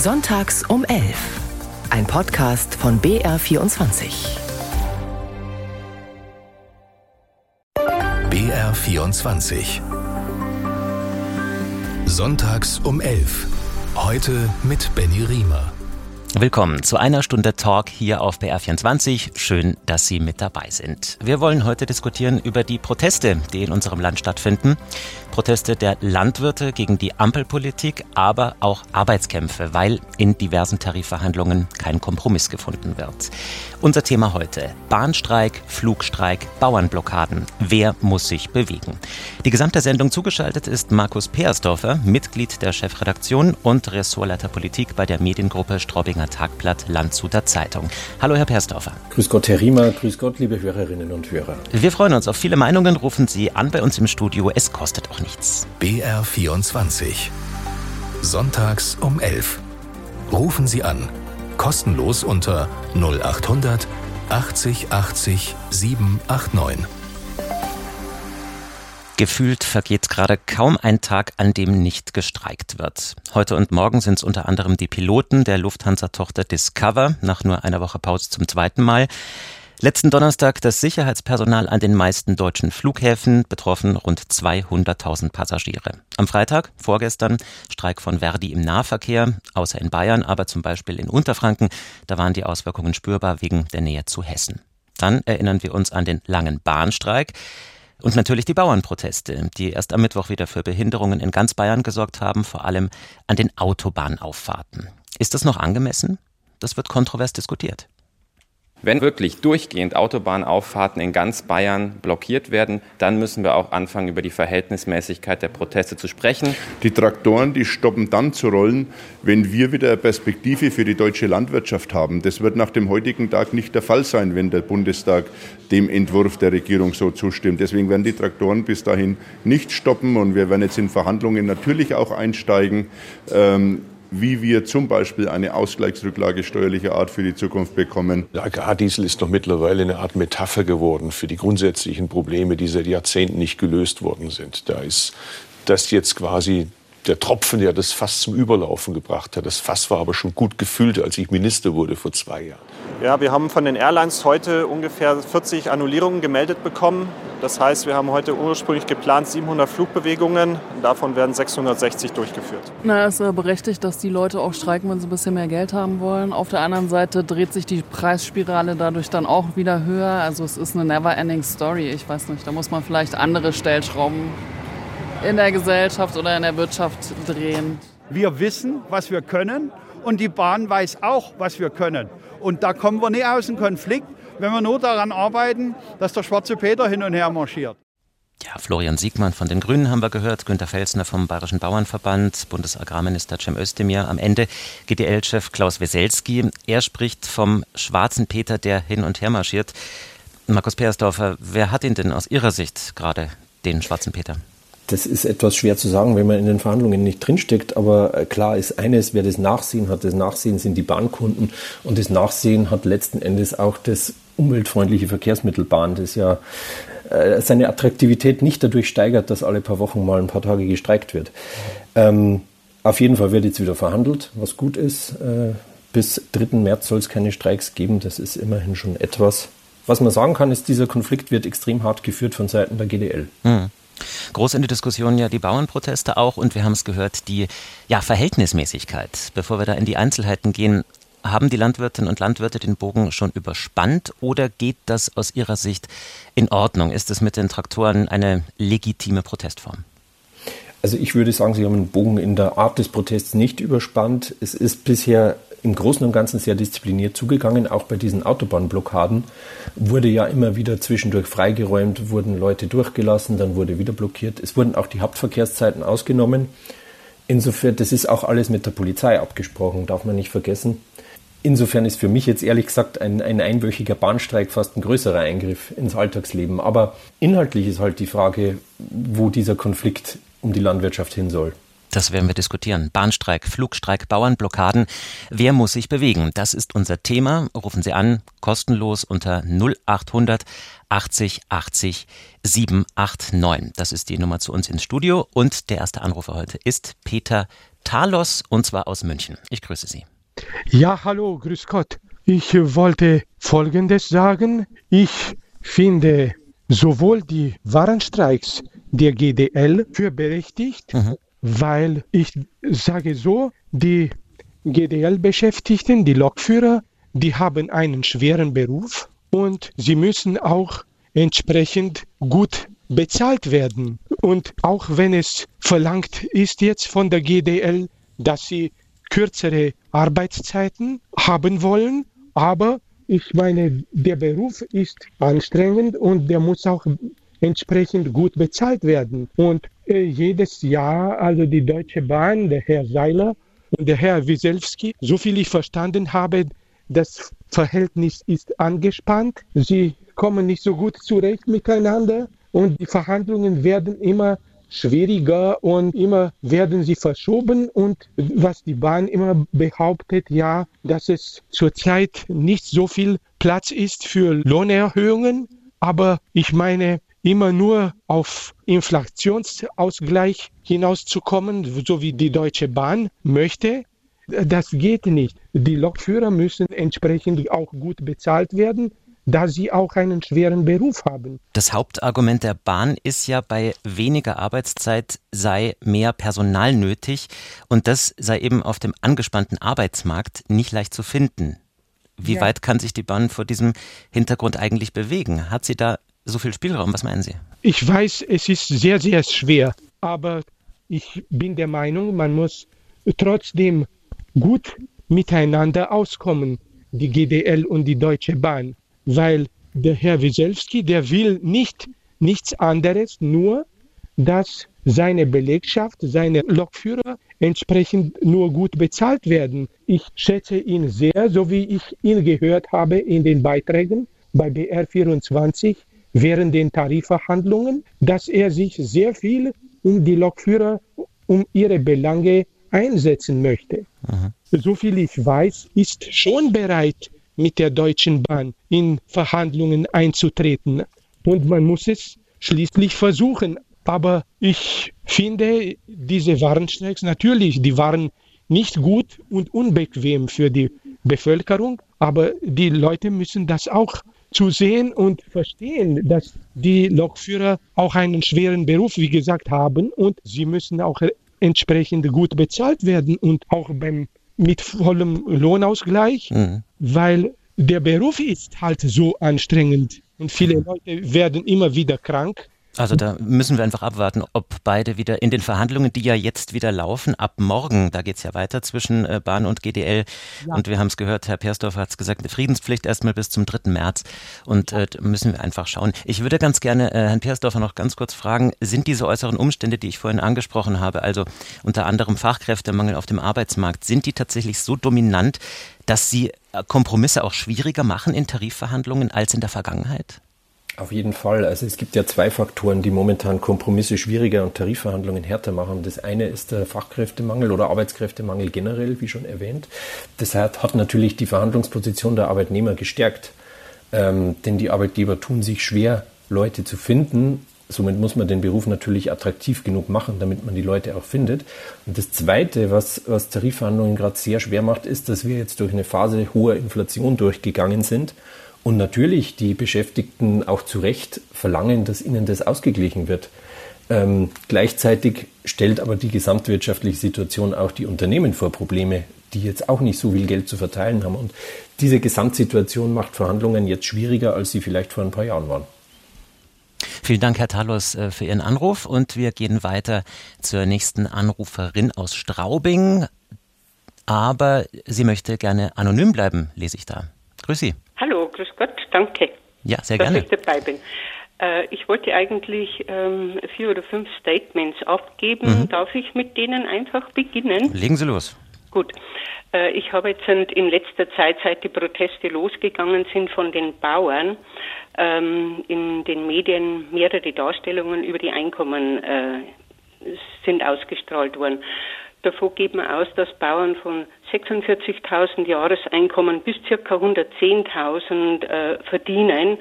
Sonntags um 11. Ein Podcast von BR24. BR24. Sonntags um 11. Heute mit Benny Riemer. Willkommen zu einer Stunde Talk hier auf BR24. Schön, dass Sie mit dabei sind. Wir wollen heute diskutieren über die Proteste, die in unserem Land stattfinden. Proteste der Landwirte gegen die Ampelpolitik, aber auch Arbeitskämpfe, weil in diversen Tarifverhandlungen kein Kompromiss gefunden wird. Unser Thema heute: Bahnstreik, Flugstreik, Bauernblockaden. Wer muss sich bewegen? Die gesamte Sendung zugeschaltet ist Markus Peersdorfer, Mitglied der Chefredaktion und Ressortleiter Politik bei der Mediengruppe Straubing Thüringer Tagblatt Landshuter Zeitung. Hallo, Herr Persdorfer. Grüß Gott, Herr Riemer. Grüß Gott, liebe Hörerinnen und Hörer. Wir freuen uns auf viele Meinungen. Rufen Sie an bei uns im Studio. Es kostet auch nichts. BR24. Sonntags um 11. Rufen Sie an. Kostenlos unter 0800 80 80 789. Gefühlt vergeht gerade kaum ein Tag, an dem nicht gestreikt wird. Heute und morgen sind es unter anderem die Piloten der Lufthansa-Tochter Discover, nach nur einer Woche Pause zum zweiten Mal. Letzten Donnerstag das Sicherheitspersonal an den meisten deutschen Flughäfen, betroffen rund 200.000 Passagiere. Am Freitag, vorgestern, Streik von Verdi im Nahverkehr, außer in Bayern, aber zum Beispiel in Unterfranken, da waren die Auswirkungen spürbar wegen der Nähe zu Hessen. Dann erinnern wir uns an den langen Bahnstreik. Und natürlich die Bauernproteste, die erst am Mittwoch wieder für Behinderungen in ganz Bayern gesorgt haben, vor allem an den Autobahnauffahrten. Ist das noch angemessen? Das wird kontrovers diskutiert. Wenn wirklich durchgehend Autobahnauffahrten in ganz Bayern blockiert werden, dann müssen wir auch anfangen, über die Verhältnismäßigkeit der Proteste zu sprechen. Die Traktoren, die stoppen dann zu rollen, wenn wir wieder eine Perspektive für die deutsche Landwirtschaft haben. Das wird nach dem heutigen Tag nicht der Fall sein, wenn der Bundestag dem Entwurf der Regierung so zustimmt. Deswegen werden die Traktoren bis dahin nicht stoppen und wir werden jetzt in Verhandlungen natürlich auch einsteigen. Ähm, wie wir zum Beispiel eine Ausgleichsrücklage steuerlicher Art für die Zukunft bekommen. Der Agrardiesel ist doch mittlerweile eine Art Metapher geworden für die grundsätzlichen Probleme, die seit Jahrzehnten nicht gelöst worden sind. Da ist das jetzt quasi der Tropfen, der das Fass zum Überlaufen gebracht hat. Das Fass war aber schon gut gefüllt, als ich Minister wurde vor zwei Jahren. Ja, wir haben von den Airlines heute ungefähr 40 Annullierungen gemeldet bekommen. Das heißt, wir haben heute ursprünglich geplant 700 Flugbewegungen. Davon werden 660 durchgeführt. Na, es ist berechtigt, dass die Leute auch streiken, wenn sie ein bisschen mehr Geld haben wollen. Auf der anderen Seite dreht sich die Preisspirale dadurch dann auch wieder höher. Also es ist eine never-ending Story. Ich weiß nicht, da muss man vielleicht andere Stellschrauben in der Gesellschaft oder in der Wirtschaft drehen. Wir wissen, was wir können und die Bahn weiß auch, was wir können. Und da kommen wir nicht aus dem Konflikt, wenn wir nur daran arbeiten, dass der schwarze Peter hin und her marschiert. Ja, Florian Siegmann von den Grünen haben wir gehört, Günter Felsner vom Bayerischen Bauernverband, Bundesagrarminister Cem Özdemir, am Ende GDL-Chef Klaus Weselski. Er spricht vom schwarzen Peter, der hin und her marschiert. Markus Peersdorfer, wer hat ihn denn aus Ihrer Sicht gerade, den schwarzen Peter? Das ist etwas schwer zu sagen, wenn man in den Verhandlungen nicht drinsteckt. Aber äh, klar ist eines, wer das Nachsehen hat, das Nachsehen sind die Bahnkunden. Und das Nachsehen hat letzten Endes auch das umweltfreundliche Verkehrsmittelbahn, das ja äh, seine Attraktivität nicht dadurch steigert, dass alle paar Wochen mal ein paar Tage gestreikt wird. Ähm, auf jeden Fall wird jetzt wieder verhandelt, was gut ist. Äh, bis 3. März soll es keine Streiks geben. Das ist immerhin schon etwas. Was man sagen kann, ist, dieser Konflikt wird extrem hart geführt von Seiten der GDL. Mhm. Groß in der Diskussion ja die Bauernproteste auch und wir haben es gehört, die ja, Verhältnismäßigkeit. Bevor wir da in die Einzelheiten gehen, haben die Landwirtinnen und Landwirte den Bogen schon überspannt oder geht das aus Ihrer Sicht in Ordnung? Ist es mit den Traktoren eine legitime Protestform? Also ich würde sagen, Sie haben den Bogen in der Art des Protests nicht überspannt. Es ist bisher im Großen und Ganzen sehr diszipliniert zugegangen. Auch bei diesen Autobahnblockaden wurde ja immer wieder zwischendurch freigeräumt, wurden Leute durchgelassen, dann wurde wieder blockiert. Es wurden auch die Hauptverkehrszeiten ausgenommen. Insofern, das ist auch alles mit der Polizei abgesprochen, darf man nicht vergessen. Insofern ist für mich jetzt ehrlich gesagt ein, ein einwöchiger Bahnstreik fast ein größerer Eingriff ins Alltagsleben. Aber inhaltlich ist halt die Frage, wo dieser Konflikt um die Landwirtschaft hin soll. Das werden wir diskutieren. Bahnstreik, Flugstreik, Bauernblockaden. Wer muss sich bewegen? Das ist unser Thema. Rufen Sie an, kostenlos unter 0800 80 80 789. Das ist die Nummer zu uns ins Studio. Und der erste Anrufer heute ist Peter Talos und zwar aus München. Ich grüße Sie. Ja, hallo, grüß Gott. Ich wollte Folgendes sagen. Ich finde sowohl die Warenstreiks der GDL für berechtigt, mhm. Weil ich sage so, die GDL-Beschäftigten, die Lokführer, die haben einen schweren Beruf und sie müssen auch entsprechend gut bezahlt werden. Und auch wenn es verlangt ist jetzt von der GDL, dass sie kürzere Arbeitszeiten haben wollen, aber ich meine, der Beruf ist anstrengend und der muss auch entsprechend gut bezahlt werden. Und jedes Jahr, also die Deutsche Bahn, der Herr Seiler und der Herr Wieselski, so viel ich verstanden habe, das Verhältnis ist angespannt. Sie kommen nicht so gut zurecht miteinander und die Verhandlungen werden immer schwieriger und immer werden sie verschoben. Und was die Bahn immer behauptet, ja, dass es zurzeit nicht so viel Platz ist für Lohnerhöhungen, aber ich meine, immer nur auf Inflationsausgleich hinauszukommen, so wie die Deutsche Bahn möchte, das geht nicht. Die Lokführer müssen entsprechend auch gut bezahlt werden da sie auch einen schweren Beruf haben. Das Hauptargument der Bahn ist ja, bei weniger Arbeitszeit sei mehr Personal nötig und das sei eben auf dem angespannten Arbeitsmarkt nicht leicht zu finden. Wie ja. weit kann sich die Bahn vor diesem Hintergrund eigentlich bewegen? Hat sie da so viel Spielraum? Was meinen Sie? Ich weiß, es ist sehr, sehr schwer, aber ich bin der Meinung, man muss trotzdem gut miteinander auskommen, die GDL und die Deutsche Bahn weil der Herr Wieselski, der will nicht nichts anderes, nur dass seine Belegschaft, seine Lokführer entsprechend nur gut bezahlt werden. Ich schätze ihn sehr, so wie ich ihn gehört habe in den Beiträgen bei BR24 während den Tarifverhandlungen, dass er sich sehr viel um die Lokführer, um ihre Belange einsetzen möchte. Aha. So viel ich weiß, ist schon bereit, mit der Deutschen Bahn in Verhandlungen einzutreten. Und man muss es schließlich versuchen. Aber ich finde, diese Warnstreiks natürlich, die waren nicht gut und unbequem für die Bevölkerung, aber die Leute müssen das auch zu sehen und verstehen, dass die Lokführer auch einen schweren Beruf, wie gesagt, haben und sie müssen auch entsprechend gut bezahlt werden und auch beim mit vollem Lohnausgleich, mhm. weil der Beruf ist halt so anstrengend und viele Leute werden immer wieder krank also da müssen wir einfach abwarten, ob beide wieder in den Verhandlungen, die ja jetzt wieder laufen, ab morgen, da geht es ja weiter zwischen äh, Bahn und GDL. Ja. Und wir haben es gehört, Herr Persdorf hat es gesagt, eine Friedenspflicht erstmal bis zum 3. März. Und äh, müssen wir einfach schauen. Ich würde ganz gerne äh, Herrn Persdorfer noch ganz kurz fragen, sind diese äußeren Umstände, die ich vorhin angesprochen habe, also unter anderem Fachkräftemangel auf dem Arbeitsmarkt, sind die tatsächlich so dominant, dass sie äh, Kompromisse auch schwieriger machen in Tarifverhandlungen als in der Vergangenheit? Auf jeden Fall. Also es gibt ja zwei Faktoren, die momentan Kompromisse schwieriger und Tarifverhandlungen härter machen. Das eine ist der Fachkräftemangel oder Arbeitskräftemangel generell, wie schon erwähnt. Das hat natürlich die Verhandlungsposition der Arbeitnehmer gestärkt. Ähm, denn die Arbeitgeber tun sich schwer, Leute zu finden. Somit muss man den Beruf natürlich attraktiv genug machen, damit man die Leute auch findet. Und das Zweite, was, was Tarifverhandlungen gerade sehr schwer macht, ist, dass wir jetzt durch eine Phase hoher Inflation durchgegangen sind und natürlich die Beschäftigten auch zu Recht verlangen, dass ihnen das ausgeglichen wird. Ähm, gleichzeitig stellt aber die gesamtwirtschaftliche Situation auch die Unternehmen vor Probleme, die jetzt auch nicht so viel Geld zu verteilen haben. Und diese Gesamtsituation macht Verhandlungen jetzt schwieriger, als sie vielleicht vor ein paar Jahren waren. Vielen Dank, Herr Talos, äh, für Ihren Anruf. Und wir gehen weiter zur nächsten Anruferin aus Straubing. Aber sie möchte gerne anonym bleiben, lese ich da. Grüß Sie. Hallo, grüß Gott, danke. Ja, sehr gerne. Dass ich dabei bin. Äh, ich wollte eigentlich ähm, vier oder fünf Statements abgeben. Mhm. Darf ich mit denen einfach beginnen? Legen Sie los. Gut. Äh, ich habe jetzt in letzter Zeit, seit die Proteste losgegangen sind von den Bauern, ähm, in den Medien mehrere Darstellungen über die Einkommen äh, sind ausgestrahlt worden. Davon geht man aus, dass Bauern von 46.000 Jahreseinkommen bis ca. 110.000 äh, verdienen.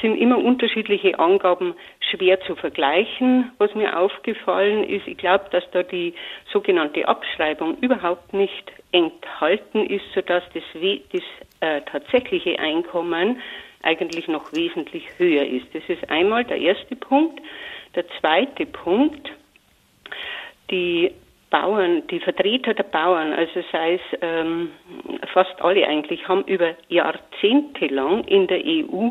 Sind immer unterschiedliche Angaben schwer zu vergleichen. Was mir aufgefallen ist, ich glaube, dass da die sogenannte Abschreibung überhaupt nicht enthalten ist, sodass das, das äh, tatsächliche Einkommen eigentlich noch wesentlich höher ist. Das ist einmal der erste Punkt. Der zweite Punkt, die Bauern, die Vertreter der Bauern, also sei es ähm, fast alle eigentlich, haben über Jahrzehnte lang in der EU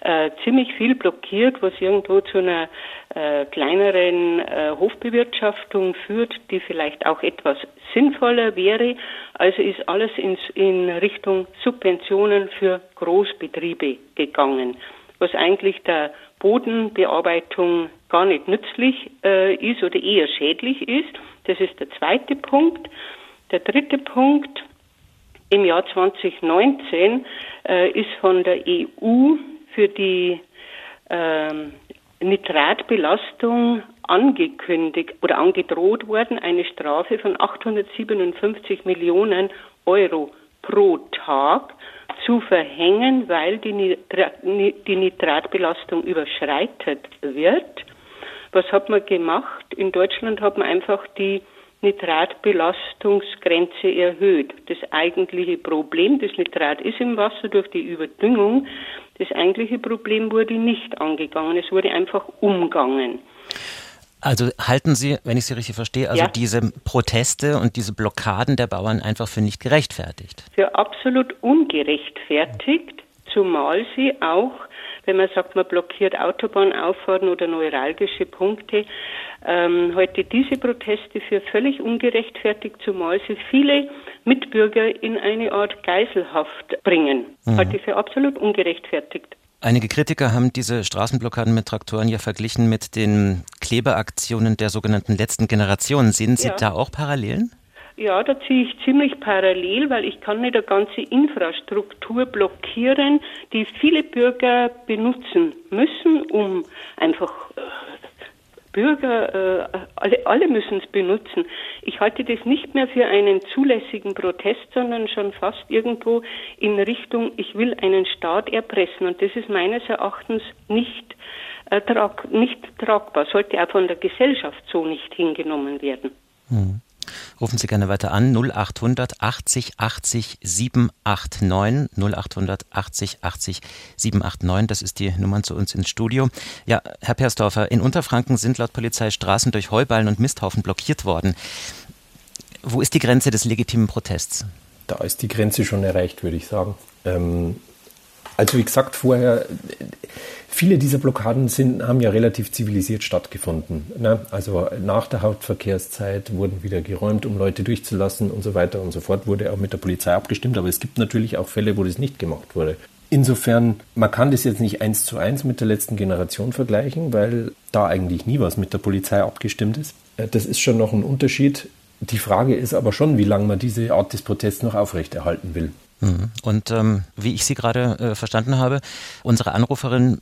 äh, ziemlich viel blockiert, was irgendwo zu einer äh, kleineren äh, Hofbewirtschaftung führt, die vielleicht auch etwas sinnvoller wäre. Also ist alles ins, in Richtung Subventionen für Großbetriebe gegangen, was eigentlich der Bodenbearbeitung gar nicht nützlich äh, ist oder eher schädlich ist. Das ist der zweite Punkt. Der dritte Punkt, im Jahr 2019 äh, ist von der EU für die ähm, Nitratbelastung angekündigt oder angedroht worden, eine Strafe von 857 Millionen Euro pro Tag zu verhängen, weil die, Nitrat, die Nitratbelastung überschreitet wird. Was hat man gemacht? In Deutschland hat man einfach die Nitratbelastungsgrenze erhöht. Das eigentliche Problem, das Nitrat ist im Wasser durch die Überdüngung, das eigentliche Problem wurde nicht angegangen, es wurde einfach umgangen. Also halten Sie, wenn ich Sie richtig verstehe, also ja. diese Proteste und diese Blockaden der Bauern einfach für nicht gerechtfertigt? Für absolut ungerechtfertigt, zumal sie auch wenn man sagt, man blockiert Autobahnauffahrten oder neuralgische Punkte, ähm, heute diese Proteste für völlig ungerechtfertigt, zumal sie viele Mitbürger in eine Art Geiselhaft bringen. Mhm. Halte ich für absolut ungerechtfertigt. Einige Kritiker haben diese Straßenblockaden mit Traktoren ja verglichen mit den Klebeaktionen der sogenannten letzten Generation. Sehen Sie ja. da auch Parallelen? Ja, da ziehe ich ziemlich parallel, weil ich kann nicht eine ganze Infrastruktur blockieren, die viele Bürger benutzen müssen, um einfach äh, Bürger, äh, alle, alle müssen es benutzen. Ich halte das nicht mehr für einen zulässigen Protest, sondern schon fast irgendwo in Richtung, ich will einen Staat erpressen. Und das ist meines Erachtens nicht, äh, trag, nicht tragbar, sollte auch von der Gesellschaft so nicht hingenommen werden. Mhm. Rufen Sie gerne weiter an 0800 80 80 789 0800 80 80 789. Das ist die Nummer zu uns ins Studio. Ja, Herr Persdorfer, in Unterfranken sind laut Polizei Straßen durch Heuballen und Misthaufen blockiert worden. Wo ist die Grenze des legitimen Protests? Da ist die Grenze schon erreicht, würde ich sagen. Ähm, also wie gesagt vorher, Viele dieser Blockaden sind, haben ja relativ zivilisiert stattgefunden. Ne? Also nach der Hauptverkehrszeit wurden wieder geräumt, um Leute durchzulassen und so weiter und so fort. Wurde auch mit der Polizei abgestimmt, aber es gibt natürlich auch Fälle, wo das nicht gemacht wurde. Insofern, man kann das jetzt nicht eins zu eins mit der letzten Generation vergleichen, weil da eigentlich nie was mit der Polizei abgestimmt ist. Äh, das ist schon noch ein Unterschied. Die Frage ist aber schon, wie lange man diese Art des Protests noch aufrechterhalten will. Mhm. Und ähm, wie ich Sie gerade äh, verstanden habe, unsere Anruferin,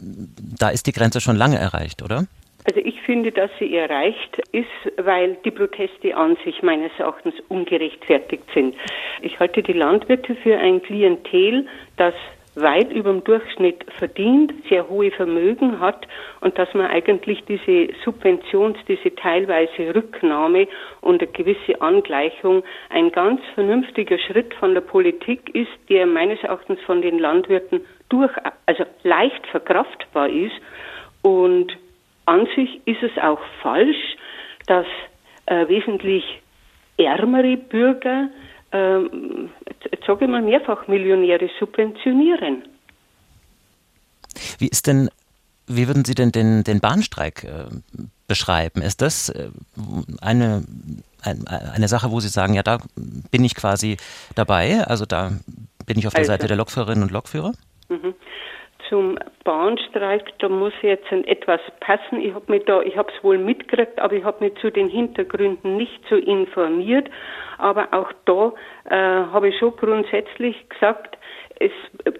da ist die Grenze schon lange erreicht, oder? Also ich finde, dass sie erreicht ist, weil die Proteste an sich meines Erachtens ungerechtfertigt sind. Ich halte die Landwirte für ein Klientel, das weit über dem Durchschnitt verdient, sehr hohe Vermögen hat und dass man eigentlich diese Subventions-, diese teilweise Rücknahme und eine gewisse Angleichung ein ganz vernünftiger Schritt von der Politik ist, der meines Erachtens von den Landwirten durch, also leicht verkraftbar ist. Und an sich ist es auch falsch, dass äh, wesentlich ärmere Bürger ähm, jetzt sage ich mal, mehrfach Millionäre subventionieren. Wie ist denn, wie würden Sie denn den, den Bahnstreik äh, beschreiben? Ist das äh, eine, ein, eine Sache, wo Sie sagen, ja, da bin ich quasi dabei, also da bin ich auf der also, Seite der Lokführerinnen und Lokführer? Mhm zum Bahnstreik, da muss jetzt etwas passen. Ich habe mich da, ich habe es wohl mitgekriegt, aber ich habe mich zu den Hintergründen nicht so informiert. Aber auch da äh, habe ich schon grundsätzlich gesagt, es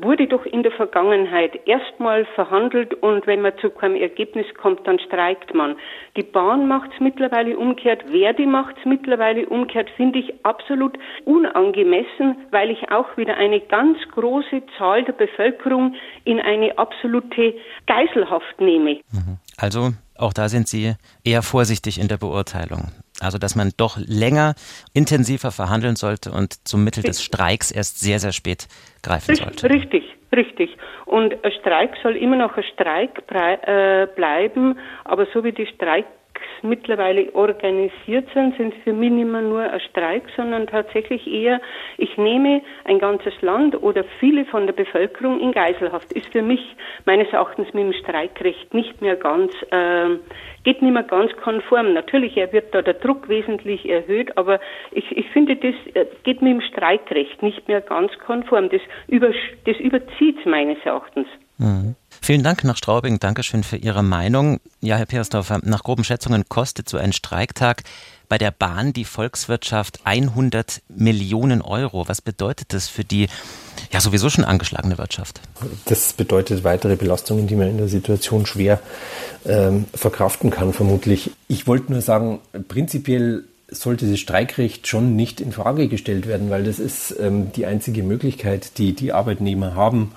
wurde doch in der Vergangenheit erstmal verhandelt und wenn man zu keinem Ergebnis kommt, dann streikt man. Die Bahn macht es mittlerweile umgekehrt, Verdi macht es mittlerweile umgekehrt, finde ich absolut unangemessen, weil ich auch wieder eine ganz große Zahl der Bevölkerung in eine absolute Geiselhaft nehme. Mhm. Also auch da sind Sie eher vorsichtig in der Beurteilung. Also dass man doch länger, intensiver verhandeln sollte und zum Mittel des Streiks erst sehr, sehr spät greifen sollte. Richtig, richtig. Und ein Streik soll immer noch ein Streik äh, bleiben, aber so wie die Streiks mittlerweile organisiert sind, sind für mich nicht mehr nur ein Streik, sondern tatsächlich eher, ich nehme ein ganzes Land oder viele von der Bevölkerung in Geiselhaft. Ist für mich meines Erachtens mit dem Streikrecht nicht mehr ganz, äh, geht nicht mehr ganz konform. Natürlich wird da der Druck wesentlich erhöht, aber ich, ich finde, das äh, geht mit dem Streikrecht nicht mehr ganz konform. Das, über, das überzieht meines Erachtens. Mhm. Vielen Dank nach Straubing. Dankeschön für Ihre Meinung. Ja, Herr Peersdorfer, nach groben Schätzungen kostet so ein Streiktag bei der Bahn die Volkswirtschaft 100 Millionen Euro. Was bedeutet das für die ja sowieso schon angeschlagene Wirtschaft? Das bedeutet weitere Belastungen, die man in der Situation schwer ähm, verkraften kann, vermutlich. Ich wollte nur sagen, prinzipiell sollte das Streikrecht schon nicht in Frage gestellt werden, weil das ist ähm, die einzige Möglichkeit, die die Arbeitnehmer haben,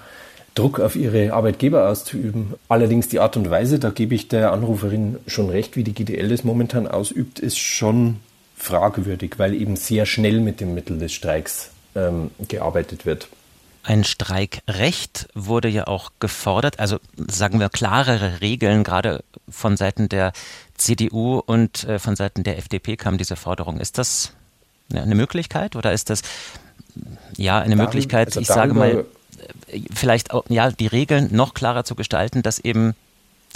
Druck auf ihre Arbeitgeber auszuüben. Allerdings die Art und Weise, da gebe ich der Anruferin schon recht, wie die GDL das momentan ausübt, ist schon fragwürdig, weil eben sehr schnell mit dem Mittel des Streiks ähm, gearbeitet wird. Ein Streikrecht wurde ja auch gefordert, also sagen wir klarere Regeln, gerade von Seiten der CDU und äh, von Seiten der FDP kam diese Forderung. Ist das eine Möglichkeit oder ist das ja eine Dar Möglichkeit, also ich sage mal, vielleicht ja, die Regeln noch klarer zu gestalten, dass eben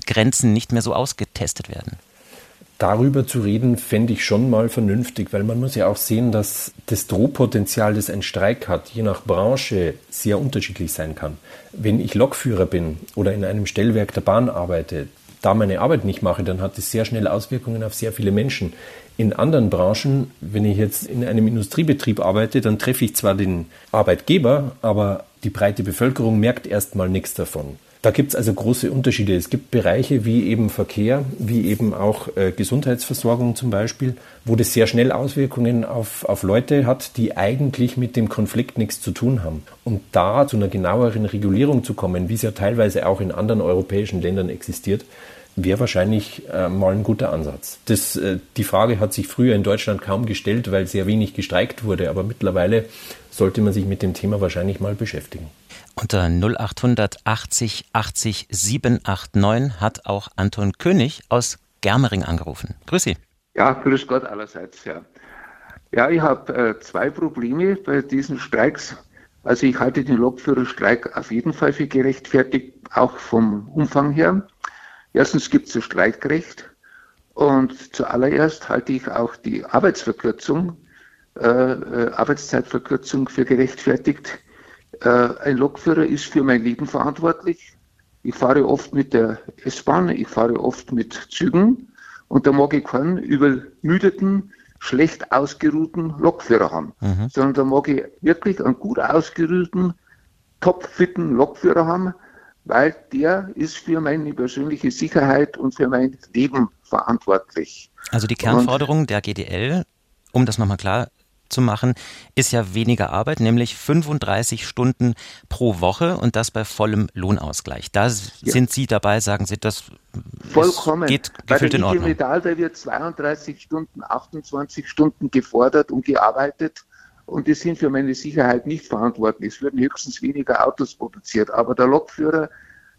Grenzen nicht mehr so ausgetestet werden? Darüber zu reden, fände ich schon mal vernünftig, weil man muss ja auch sehen, dass das Drohpotenzial, das ein Streik hat, je nach Branche sehr unterschiedlich sein kann. Wenn ich Lokführer bin oder in einem Stellwerk der Bahn arbeite, da meine Arbeit nicht mache, dann hat das sehr schnell Auswirkungen auf sehr viele Menschen. In anderen Branchen, wenn ich jetzt in einem Industriebetrieb arbeite, dann treffe ich zwar den Arbeitgeber, aber die breite Bevölkerung merkt erstmal nichts davon. Da gibt es also große Unterschiede. Es gibt Bereiche wie eben Verkehr, wie eben auch äh, Gesundheitsversorgung zum Beispiel, wo das sehr schnell Auswirkungen auf, auf Leute hat, die eigentlich mit dem Konflikt nichts zu tun haben. Und da zu einer genaueren Regulierung zu kommen, wie es ja teilweise auch in anderen europäischen Ländern existiert, wäre wahrscheinlich äh, mal ein guter Ansatz. Das, äh, die Frage hat sich früher in Deutschland kaum gestellt, weil sehr wenig gestreikt wurde, aber mittlerweile sollte man sich mit dem Thema wahrscheinlich mal beschäftigen. Unter 0800 80 80 789 hat auch Anton König aus Germering angerufen. Grüß Sie. Ja, grüß Gott allerseits, ja. Ja, ich habe äh, zwei Probleme bei diesen Streiks. Also ich halte den Lokführerstreik auf jeden Fall für gerechtfertigt, auch vom Umfang her. Erstens gibt es ein Streikrecht und zuallererst halte ich auch die Arbeitsverkürzung, Arbeitszeitverkürzung für gerechtfertigt. Äh, ein Lokführer ist für mein Leben verantwortlich. Ich fahre oft mit der S-Bahn, ich fahre oft mit Zügen und da mag ich keinen übermüdeten, schlecht ausgeruhten Lokführer haben, mhm. sondern da mag ich wirklich einen gut ausgeruhten, topfitten Lokführer haben, weil der ist für meine persönliche Sicherheit und für mein Leben verantwortlich. Also die Kernforderung und, der GDL, um das nochmal klar zu machen, ist ja weniger Arbeit, nämlich 35 Stunden pro Woche und das bei vollem Lohnausgleich. Da ja. sind Sie dabei, sagen Sie, das Vollkommen. geht gefühlt bei in Ordnung. Metall, da wird 32 Stunden, 28 Stunden gefordert und gearbeitet und die sind für meine Sicherheit nicht verantwortlich. Es würden höchstens weniger Autos produziert. Aber der Lokführer,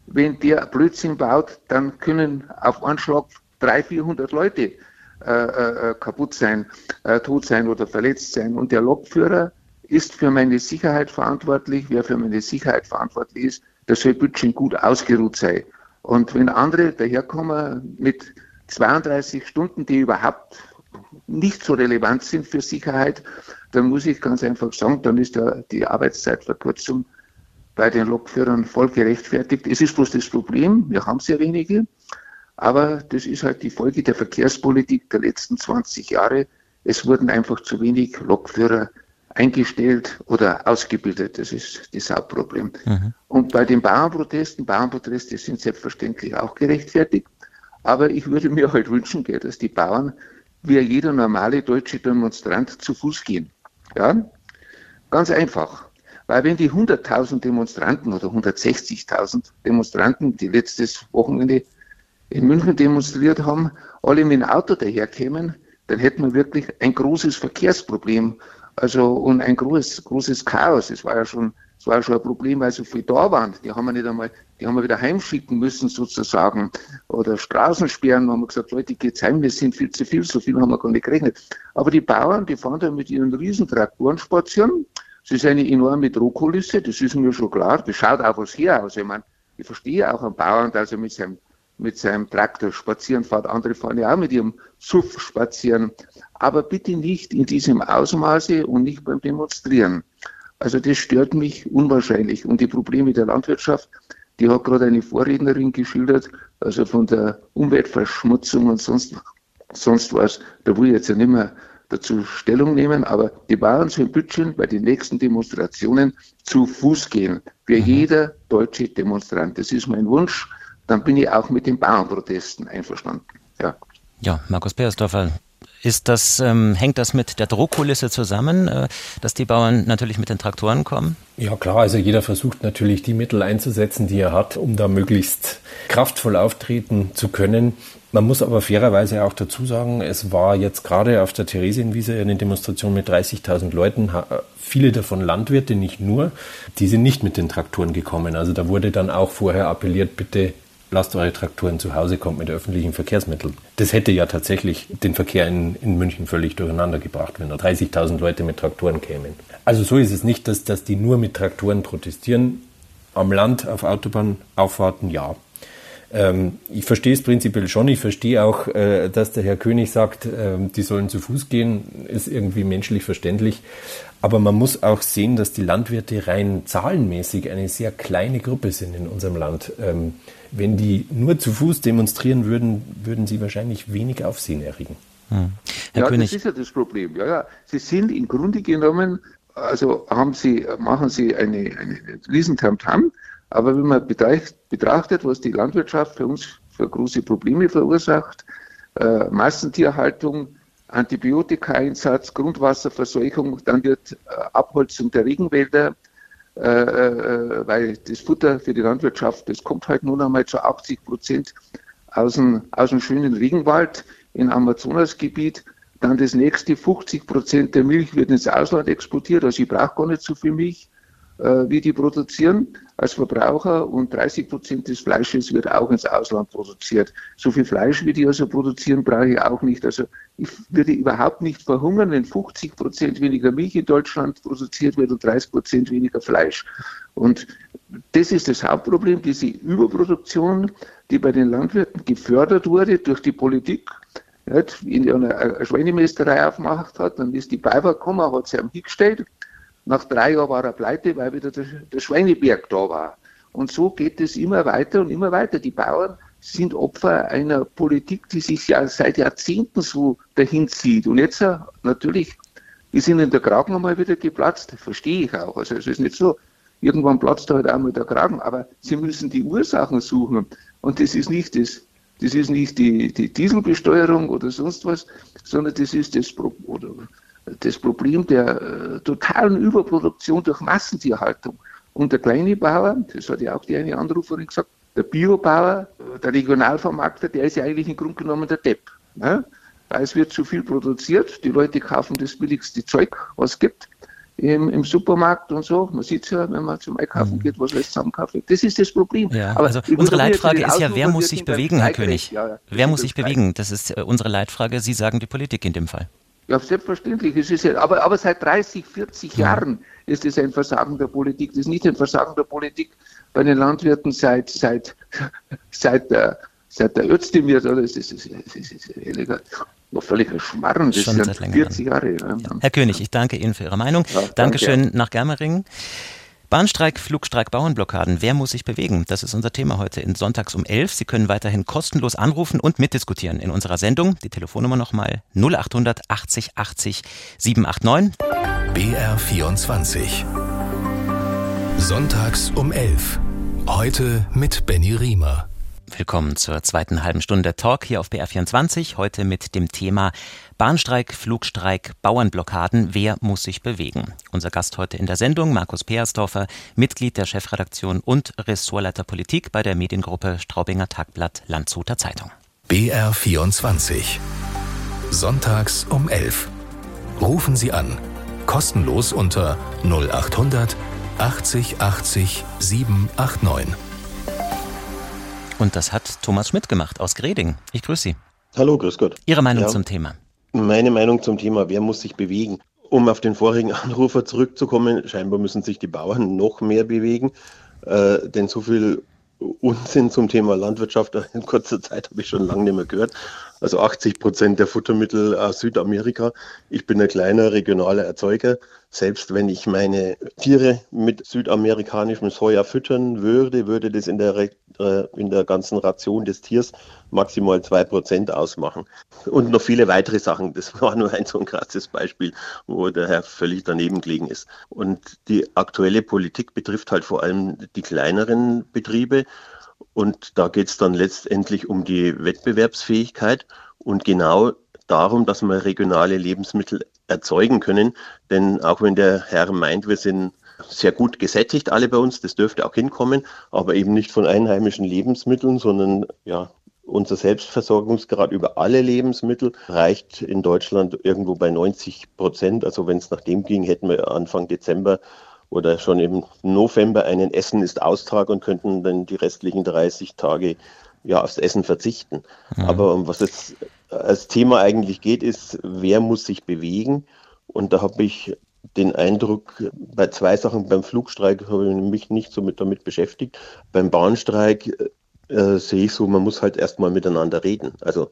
wenn der Blödsinn baut, dann können auf Anschlag 300, 400 Leute äh, äh, kaputt sein, äh, tot sein oder verletzt sein. Und der Lokführer ist für meine Sicherheit verantwortlich. Wer für meine Sicherheit verantwortlich ist, der soll bitte gut ausgeruht sein. Und wenn andere daherkommen mit 32 Stunden, die überhaupt nicht so relevant sind für Sicherheit, dann muss ich ganz einfach sagen, dann ist ja die Arbeitszeitverkürzung bei den Lokführern voll gerechtfertigt. Es ist bloß das Problem, wir haben sehr wenige, aber das ist halt die Folge der Verkehrspolitik der letzten 20 Jahre. Es wurden einfach zu wenig Lokführer eingestellt oder ausgebildet. Das ist das Hauptproblem. Mhm. Und bei den Bauernprotesten, Bauernproteste sind selbstverständlich auch gerechtfertigt. Aber ich würde mir halt wünschen, dass die Bauern wie jeder normale deutsche Demonstrant zu Fuß gehen. Ja? Ganz einfach. Weil wenn die 100.000 Demonstranten oder 160.000 Demonstranten, die letztes Wochenende in München demonstriert haben, alle mit dem Auto daherkämen, dann hätten wir wirklich ein großes Verkehrsproblem. Also und ein großes, großes Chaos. Es war ja schon, es war schon ein Problem, weil so viele da waren. Die haben wir nicht einmal, die haben wir wieder heimschicken müssen sozusagen. Oder Straßensperren, haben wir gesagt, Leute, geht's heim, wir sind viel zu viel, so viel haben wir gar nicht gerechnet. Aber die Bauern, die fahren da mit ihren Riesentraktoren spazieren. Es ist eine enorme Drohkulisse, das ist mir schon klar. Das schaut auch was her aus. Ich meine, ich verstehe auch einen Bauern, dass er mit seinem mit seinem Traktor spazieren fährt. Andere fahren ja auch mit ihrem Suff spazieren. Aber bitte nicht in diesem Ausmaße und nicht beim Demonstrieren. Also das stört mich unwahrscheinlich. Und die Probleme der Landwirtschaft, die hat gerade eine Vorrednerin geschildert, also von der Umweltverschmutzung und sonst, sonst was. Da will ich jetzt ja nicht mehr dazu Stellung nehmen, aber die Bauern sollen bitte bei den nächsten Demonstrationen zu Fuß gehen. Für mhm. jeder deutsche Demonstrant. Das ist mein Wunsch dann bin ich auch mit den Bauernprotesten einverstanden. Ja, ja Markus Peersdorfer, ist das, ähm, hängt das mit der Druckkulisse zusammen, äh, dass die Bauern natürlich mit den Traktoren kommen? Ja klar, also jeder versucht natürlich die Mittel einzusetzen, die er hat, um da möglichst kraftvoll auftreten zu können. Man muss aber fairerweise auch dazu sagen, es war jetzt gerade auf der Theresienwiese eine Demonstration mit 30.000 Leuten, viele davon Landwirte, nicht nur, die sind nicht mit den Traktoren gekommen. Also da wurde dann auch vorher appelliert, bitte lasst eure Traktoren zu Hause, kommt mit öffentlichen Verkehrsmitteln. Das hätte ja tatsächlich den Verkehr in, in München völlig durcheinander gebracht, wenn da 30.000 Leute mit Traktoren kämen. Also so ist es nicht, dass, dass die nur mit Traktoren protestieren. Am Land auf Autobahnauffahrten ja. Ähm, ich verstehe es prinzipiell schon. Ich verstehe auch, äh, dass der Herr König sagt, äh, die sollen zu Fuß gehen, ist irgendwie menschlich verständlich. Aber man muss auch sehen, dass die Landwirte rein zahlenmäßig eine sehr kleine Gruppe sind in unserem Land. Ähm, wenn die nur zu Fuß demonstrieren würden, würden sie wahrscheinlich wenig Aufsehen erregen. Hm. Herr ja, König. das ist ja das Problem. Ja, ja. Sie sind im Grunde genommen, also haben Sie, machen Sie eine, eine riesen Tamtam, aber wenn man betrachtet, was die Landwirtschaft für uns für große Probleme verursacht, äh, Massentierhaltung, Antibiotikaeinsatz, Grundwasserverseuchung, dann wird äh, Abholzung der Regenwälder, äh, äh, weil das Futter für die Landwirtschaft, das kommt halt nun einmal zu 80 Prozent aus dem, aus dem schönen Regenwald im Amazonasgebiet. Dann das nächste, 50 Prozent der Milch wird ins Ausland exportiert, also ich brauche gar nicht so viel Milch. Äh, wie die produzieren als Verbraucher und 30 Prozent des Fleisches wird auch ins Ausland produziert. So viel Fleisch, wie die also produzieren, brauche ich auch nicht. Also ich würde überhaupt nicht verhungern, wenn 50 Prozent weniger Milch in Deutschland produziert wird und 30 Prozent weniger Fleisch. Und das ist das Hauptproblem, diese Überproduktion, die bei den Landwirten gefördert wurde durch die Politik, nicht, in einer Schweinemästerei aufgemacht hat, dann ist die Bayer gekommen, hat sie am hingestellt nach drei Jahren war er pleite, weil wieder der, der Schweineberg da war. Und so geht es immer weiter und immer weiter. Die Bauern sind Opfer einer Politik, die sich ja seit Jahrzehnten so dahin zieht. Und jetzt äh, natürlich, sind in der Kragen einmal wieder geplatzt, verstehe ich auch. Also es ist nicht so, irgendwann platzt halt einmal der Kragen, aber sie müssen die Ursachen suchen. Und das ist nicht das, das ist nicht die, die Dieselbesteuerung oder sonst was, sondern das ist das, oder das Problem der äh, totalen Überproduktion durch Massentierhaltung. Und der kleine Bauer, das hat ja auch die eine Anruferin gesagt, der Biobauer, äh, der Regionalvermarkter, der ist ja eigentlich im Grunde genommen der Depp. Ne? Weil es wird zu viel produziert, die Leute kaufen das billigste Zeug, was es gibt im, im Supermarkt und so. Man sieht es ja, wenn man zum Einkaufen mhm. geht, was alles zusammenkauft. Das ist das Problem. Ja, Aber also unsere Leitfrage ist ja, wer muss sich bewegen, Herr König? Ja, ja, wer muss sich bewegen? Das ist äh, unsere Leitfrage. Sie sagen die Politik in dem Fall. Ja, selbstverständlich. Es ist ja, aber, aber seit 30, 40 ja. Jahren ist es ein Versagen der Politik. Das ist nicht ein Versagen der Politik bei den Landwirten seit, seit, seit der, seit der Özdemir. Das ist, das ist, das ist, das ist noch völliger Schmarrn. Das Schon seit 40 Jahre. Ja. Herr König, ich danke Ihnen für Ihre Meinung. Ja, Dankeschön danke. nach Germering. Bahnstreik, Flugstreik, Bauernblockaden. Wer muss sich bewegen? Das ist unser Thema heute in Sonntags um 11. Sie können weiterhin kostenlos anrufen und mitdiskutieren in unserer Sendung. Die Telefonnummer nochmal 0800 80 80 789. BR 24. Sonntags um 11. Heute mit Benny Riemer. Willkommen zur zweiten halben Stunde Talk hier auf BR24. Heute mit dem Thema Bahnstreik, Flugstreik, Bauernblockaden. Wer muss sich bewegen? Unser Gast heute in der Sendung, Markus Peersdorfer, Mitglied der Chefredaktion und Ressortleiter Politik bei der Mediengruppe Straubinger Tagblatt Landshuter Zeitung. BR24. Sonntags um 11. Rufen Sie an. Kostenlos unter 0800 80 80 789. Und das hat Thomas Schmidt gemacht aus Greding. Ich grüße Sie. Hallo, grüß Gott. Ihre Meinung ja. zum Thema? Meine Meinung zum Thema, wer muss sich bewegen? Um auf den vorigen Anrufer zurückzukommen, scheinbar müssen sich die Bauern noch mehr bewegen, äh, denn so viel Unsinn zum Thema Landwirtschaft in kurzer Zeit habe ich schon lange nicht mehr gehört. Also 80 Prozent der Futtermittel aus Südamerika. Ich bin ein kleiner regionaler Erzeuger. Selbst wenn ich meine Tiere mit südamerikanischem Soja füttern würde, würde das in der, äh, in der ganzen Ration des Tiers maximal zwei Prozent ausmachen. Und noch viele weitere Sachen. Das war nur ein so ein krasses Beispiel, wo der Herr völlig daneben gelegen ist. Und die aktuelle Politik betrifft halt vor allem die kleineren Betriebe. Und da geht es dann letztendlich um die Wettbewerbsfähigkeit und genau darum, dass wir regionale Lebensmittel erzeugen können. Denn auch wenn der Herr meint, wir sind sehr gut gesättigt, alle bei uns, das dürfte auch hinkommen, aber eben nicht von einheimischen Lebensmitteln, sondern ja, unser Selbstversorgungsgrad über alle Lebensmittel reicht in Deutschland irgendwo bei 90 Prozent. Also wenn es nach dem ging, hätten wir Anfang Dezember oder schon im November einen Essen ist Austrag und könnten dann die restlichen 30 Tage ja aufs Essen verzichten. Mhm. Aber um was jetzt als Thema eigentlich geht, ist, wer muss sich bewegen? Und da habe ich den Eindruck, bei zwei Sachen, beim Flugstreik habe ich mich nicht so mit damit beschäftigt. Beim Bahnstreik äh, sehe ich so, man muss halt erstmal miteinander reden. Also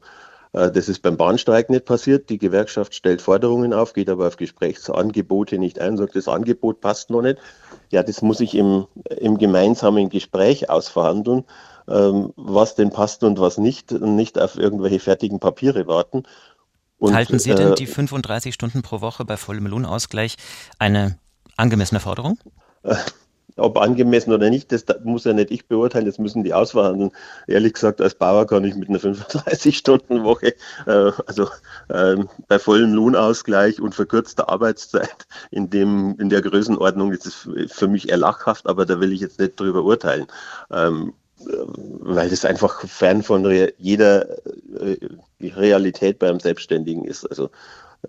äh, das ist beim Bahnstreik nicht passiert. Die Gewerkschaft stellt Forderungen auf, geht aber auf Gesprächsangebote nicht ein, sagt, das Angebot passt noch nicht. Ja, das muss ich im, im gemeinsamen Gespräch ausverhandeln. Ähm, was denn passt und was nicht, und nicht auf irgendwelche fertigen Papiere warten. Und, Halten Sie denn äh, die 35 Stunden pro Woche bei vollem Lohnausgleich eine angemessene Forderung? Äh, ob angemessen oder nicht, das muss ja nicht ich beurteilen, das müssen die ausverhandeln. Ehrlich gesagt, als Bauer kann ich mit einer 35-Stunden-Woche, äh, also äh, bei vollem Lohnausgleich und verkürzter Arbeitszeit in, dem, in der Größenordnung, das ist für mich eher lachhaft, aber da will ich jetzt nicht drüber urteilen. Ähm, weil das einfach fern von jeder äh, Realität beim Selbstständigen ist. Also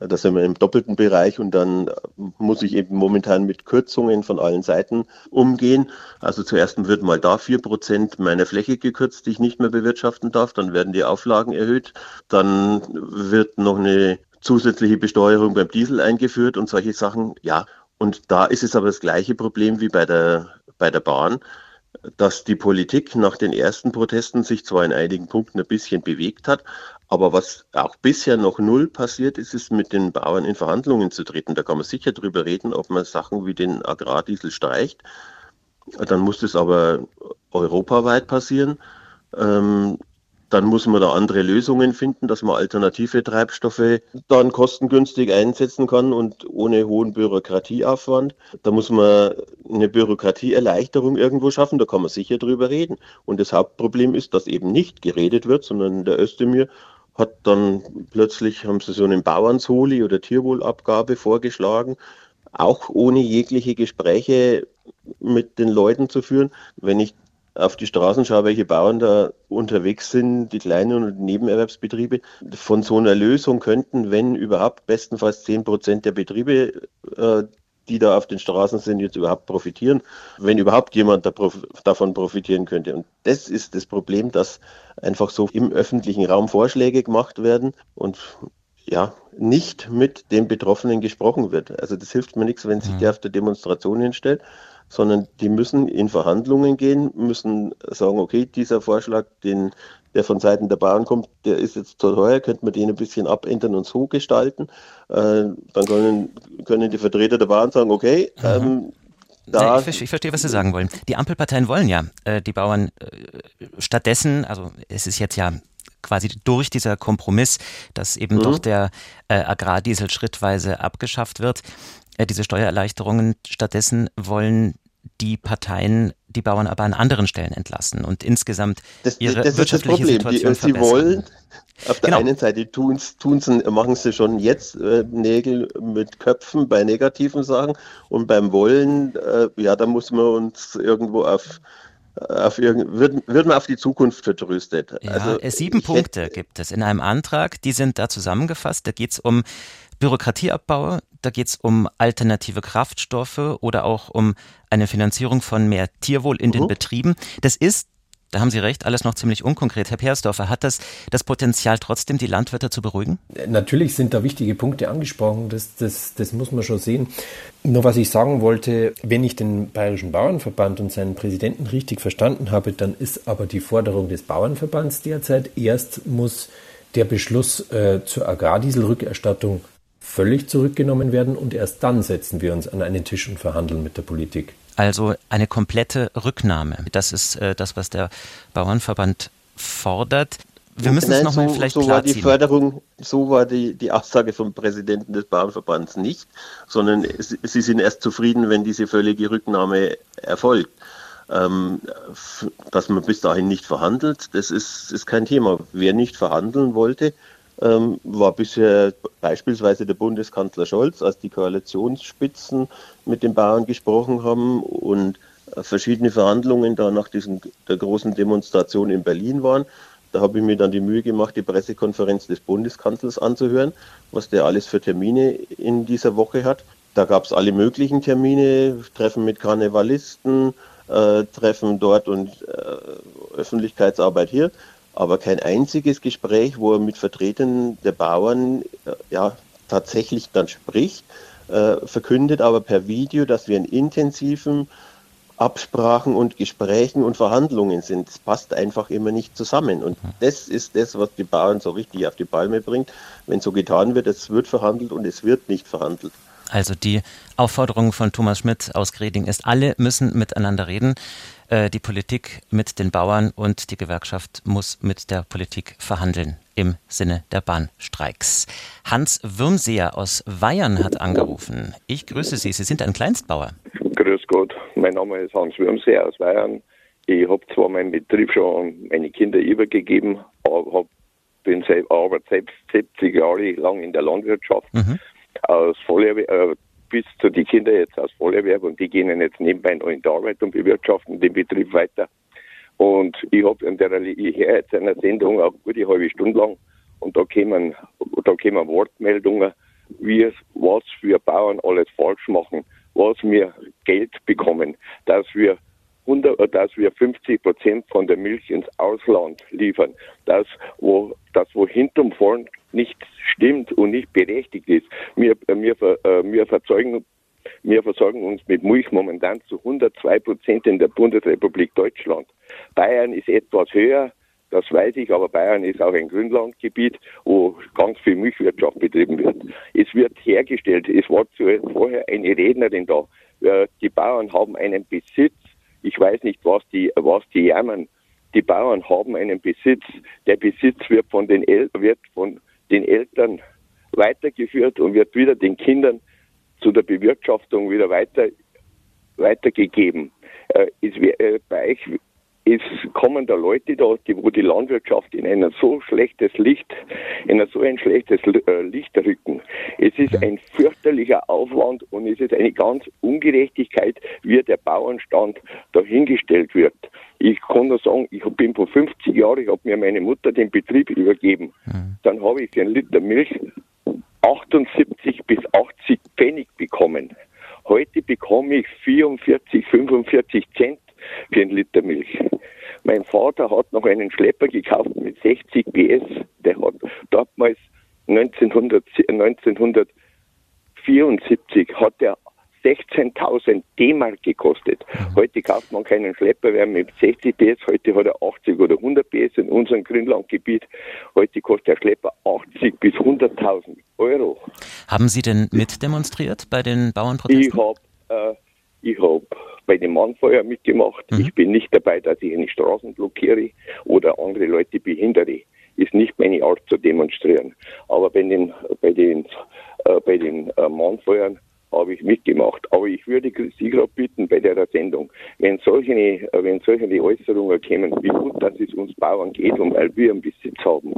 da sind wir im doppelten Bereich und dann muss ich eben momentan mit Kürzungen von allen Seiten umgehen. Also zuerst wird mal da vier Prozent meiner Fläche gekürzt, die ich nicht mehr bewirtschaften darf. Dann werden die Auflagen erhöht. Dann wird noch eine zusätzliche Besteuerung beim Diesel eingeführt und solche Sachen. Ja, und da ist es aber das gleiche Problem wie bei der, bei der Bahn dass die Politik nach den ersten Protesten sich zwar in einigen Punkten ein bisschen bewegt hat, aber was auch bisher noch null passiert ist, ist mit den Bauern in Verhandlungen zu treten. Da kann man sicher drüber reden, ob man Sachen wie den Agrardiesel streicht. Dann muss das aber europaweit passieren. Ähm, dann muss man da andere Lösungen finden, dass man alternative Treibstoffe dann kostengünstig einsetzen kann und ohne hohen Bürokratieaufwand. Da muss man eine Bürokratieerleichterung irgendwo schaffen, da kann man sicher drüber reden. Und das Hauptproblem ist, dass eben nicht geredet wird, sondern der Özdemir hat dann plötzlich, haben sie so einen Bauernsoli oder Tierwohlabgabe vorgeschlagen, auch ohne jegliche Gespräche mit den Leuten zu führen. Wenn ich auf die Straßen schaue, welche Bauern da unterwegs sind, die kleinen und Nebenerwerbsbetriebe, von so einer Lösung könnten, wenn überhaupt bestenfalls 10 Prozent der Betriebe, äh, die da auf den Straßen sind, jetzt überhaupt profitieren, wenn überhaupt jemand da prof davon profitieren könnte. Und das ist das Problem, dass einfach so im öffentlichen Raum Vorschläge gemacht werden und ja, nicht mit den Betroffenen gesprochen wird. Also das hilft mir nichts, wenn sich der auf der Demonstration hinstellt sondern die müssen in Verhandlungen gehen, müssen sagen, okay, dieser Vorschlag, den, der von Seiten der Bauern kommt, der ist jetzt zu teuer, könnte man den ein bisschen abändern und so gestalten. Äh, dann können, können die Vertreter der Bauern sagen, okay, mhm. ähm, da ich, ich, verstehe, was Sie sagen wollen. Die Ampelparteien wollen ja äh, die Bauern äh, stattdessen, also es ist jetzt ja quasi durch dieser Kompromiss, dass eben mhm. doch der äh, Agrardiesel schrittweise abgeschafft wird, äh, diese Steuererleichterungen. Stattdessen wollen die Parteien die Bauern aber an anderen Stellen entlassen und insgesamt das, ihre das wirtschaftliche ist das Problem. Situation die, Sie verbessern. wollen auf der Genau. einen Seite tun's, tun's, machen sie schon jetzt äh, Nägel mit Köpfen bei negativen Sachen und beim Wollen, äh, ja, da muss man uns irgendwo auf, auf irgend, wird, wird man auf die Zukunft vertröstet. Ja, also, äh, sieben Punkte gibt es in einem Antrag, die sind da zusammengefasst. Da geht es um Bürokratieabbau, da geht es um alternative Kraftstoffe oder auch um eine Finanzierung von mehr Tierwohl in den Betrieben. Das ist, da haben Sie recht, alles noch ziemlich unkonkret. Herr Peersdorfer, hat das das Potenzial trotzdem, die Landwirte zu beruhigen? Natürlich sind da wichtige Punkte angesprochen, das, das, das muss man schon sehen. Nur was ich sagen wollte, wenn ich den Bayerischen Bauernverband und seinen Präsidenten richtig verstanden habe, dann ist aber die Forderung des Bauernverbands derzeit, erst muss der Beschluss äh, zur Agrardieselrückerstattung völlig zurückgenommen werden und erst dann setzen wir uns an einen Tisch und verhandeln mit der Politik. Also eine komplette Rücknahme. Das ist äh, das, was der Bauernverband fordert. Wir müssen es Nein, nochmal so, vielleicht so war die. Förderung, so war die, die Aussage vom Präsidenten des Bauernverbands nicht, sondern es- sie sind erst zufrieden, wenn diese völlige Rücknahme erfolgt. Ähm, dass man bis dahin nicht verhandelt, das ist, ist kein Thema. Wer nicht verhandeln wollte, ähm, war bisher beispielsweise der Bundeskanzler Scholz, als die Koalitionsspitzen mit den Bauern gesprochen haben und äh, verschiedene Verhandlungen da nach diesen, der großen Demonstration in Berlin waren. Da habe ich mir dann die Mühe gemacht, die Pressekonferenz des Bundeskanzlers anzuhören, was der alles für Termine in dieser Woche hat. Da gab es alle möglichen Termine, Treffen mit Karnevalisten, äh, Treffen dort und äh, Öffentlichkeitsarbeit hier, aber kein einziges Gespräch, wo er mit Vertretern der Bauern äh, ja tatsächlich dann spricht, äh, verkündet aber per Video, dass wir in intensiven Absprachen und Gesprächen und Verhandlungen sind. Das passt einfach immer nicht zusammen. Und das ist das, was die Bauern so richtig auf die Palme bringt. Wenn so getan wird, es wird verhandelt und es wird nicht verhandelt. Also die Aufforderung von Thomas Schmidt aus Greding ist, alle müssen miteinander reden. Äh, Die Politik mit den Bauern und die Gewerkschaft muss mit der Politik verhandeln im Sinne der Bahnstreiks. Hans Würmseer aus Weyern hat angerufen. Ich grüße Sie. Sie sind ein Kleinstbauer. Grüß Gott, mein Name ist Hans Würmseer aus Bayern. Ich habe zwar meinen Betrieb schon an meine Kinder übergegeben, aber bin selber, aber selbst 70 Jahre lang in der Landwirtschaft aus Vollerwerb, äh, bis zu die Kinder jetzt aus Vollerwerb und die gehen jetzt nebenbei noch in die Arbeit und bewirtschaften den Betrieb weiter. Und ich habe in der ich höre jetzt einer Sendung auch gute halbe Stunde lang und da kämen, da kämen Wortmeldungen, wie was wir Bauern alles falsch machen, was wir Geld bekommen, dass wir 100, dass wir 50 Prozent von der Milch ins Ausland liefern, dass wo das wo hinterm vorn nicht stimmt und nicht berechtigt ist. Wir, äh, wir, äh, wir verzeugen wir versorgen uns mit Milch momentan zu 102 Prozent in der Bundesrepublik Deutschland. Bayern ist etwas höher, das weiß ich, aber Bayern ist auch ein Grünlandgebiet, wo ganz viel Milchwirtschaft betrieben wird. Es wird hergestellt, es war vorher eine Rednerin da. Äh, Die Bauern haben einen Besitz, ich weiß nicht, was die, was die jammern. Die Bauern haben einen Besitz. Der Besitz wird von den, El wird von den Eltern weitergeführt und wird wieder den Kindern zu der Bewirtschaftung wieder weiter, weitergegeben. Äh, es, äh, bei euch es kommen da Leute da, die, wo die Landwirtschaft in ein so schlechtes Licht, in ein so ein schlechtes äh, Licht rücken. Es ist ein fürchterlicher Aufwand und es ist eine ganz Ungerechtigkeit, wie der Bauernstand dahingestellt wird. Ich kann nur sagen, ich bin vor 50 Jahren, ich habe mir meine Mutter den Betrieb übergeben. Dann habe ich für einen Liter Milch 78 bis 80 Pfennig bekommen. Heute bekomme ich 44, 45 Cent für einen Liter Milch. Mein Vater hat noch einen Schlepper gekauft mit 60 PS. Der hat damals 1900, 1974 hat er 16.000 D-Mark gekostet. Heute kauft man keinen Schlepper mehr mit 60 PS, heute hat er 80 oder 100 PS in unserem Grünlandgebiet. Heute kostet der Schlepper 80 bis 100.000 Euro. Haben Sie denn mitdemonstriert bei den Ich Bauernprotesten? habe äh, ich hab bei dem Mannfeuer mitgemacht. Ich bin nicht dabei, dass ich eine Straßen blockiere oder andere Leute behindere. Ist nicht meine Art zu demonstrieren. Aber bei den, bei den, äh, bei den äh, Mannfeuern habe ich mitgemacht. Aber ich würde Sie gerade bitten bei der Sendung, wenn solche, äh, wenn solche Äußerungen kommen, wie gut, dass es uns Bauern geht und weil wir einen Besitz haben.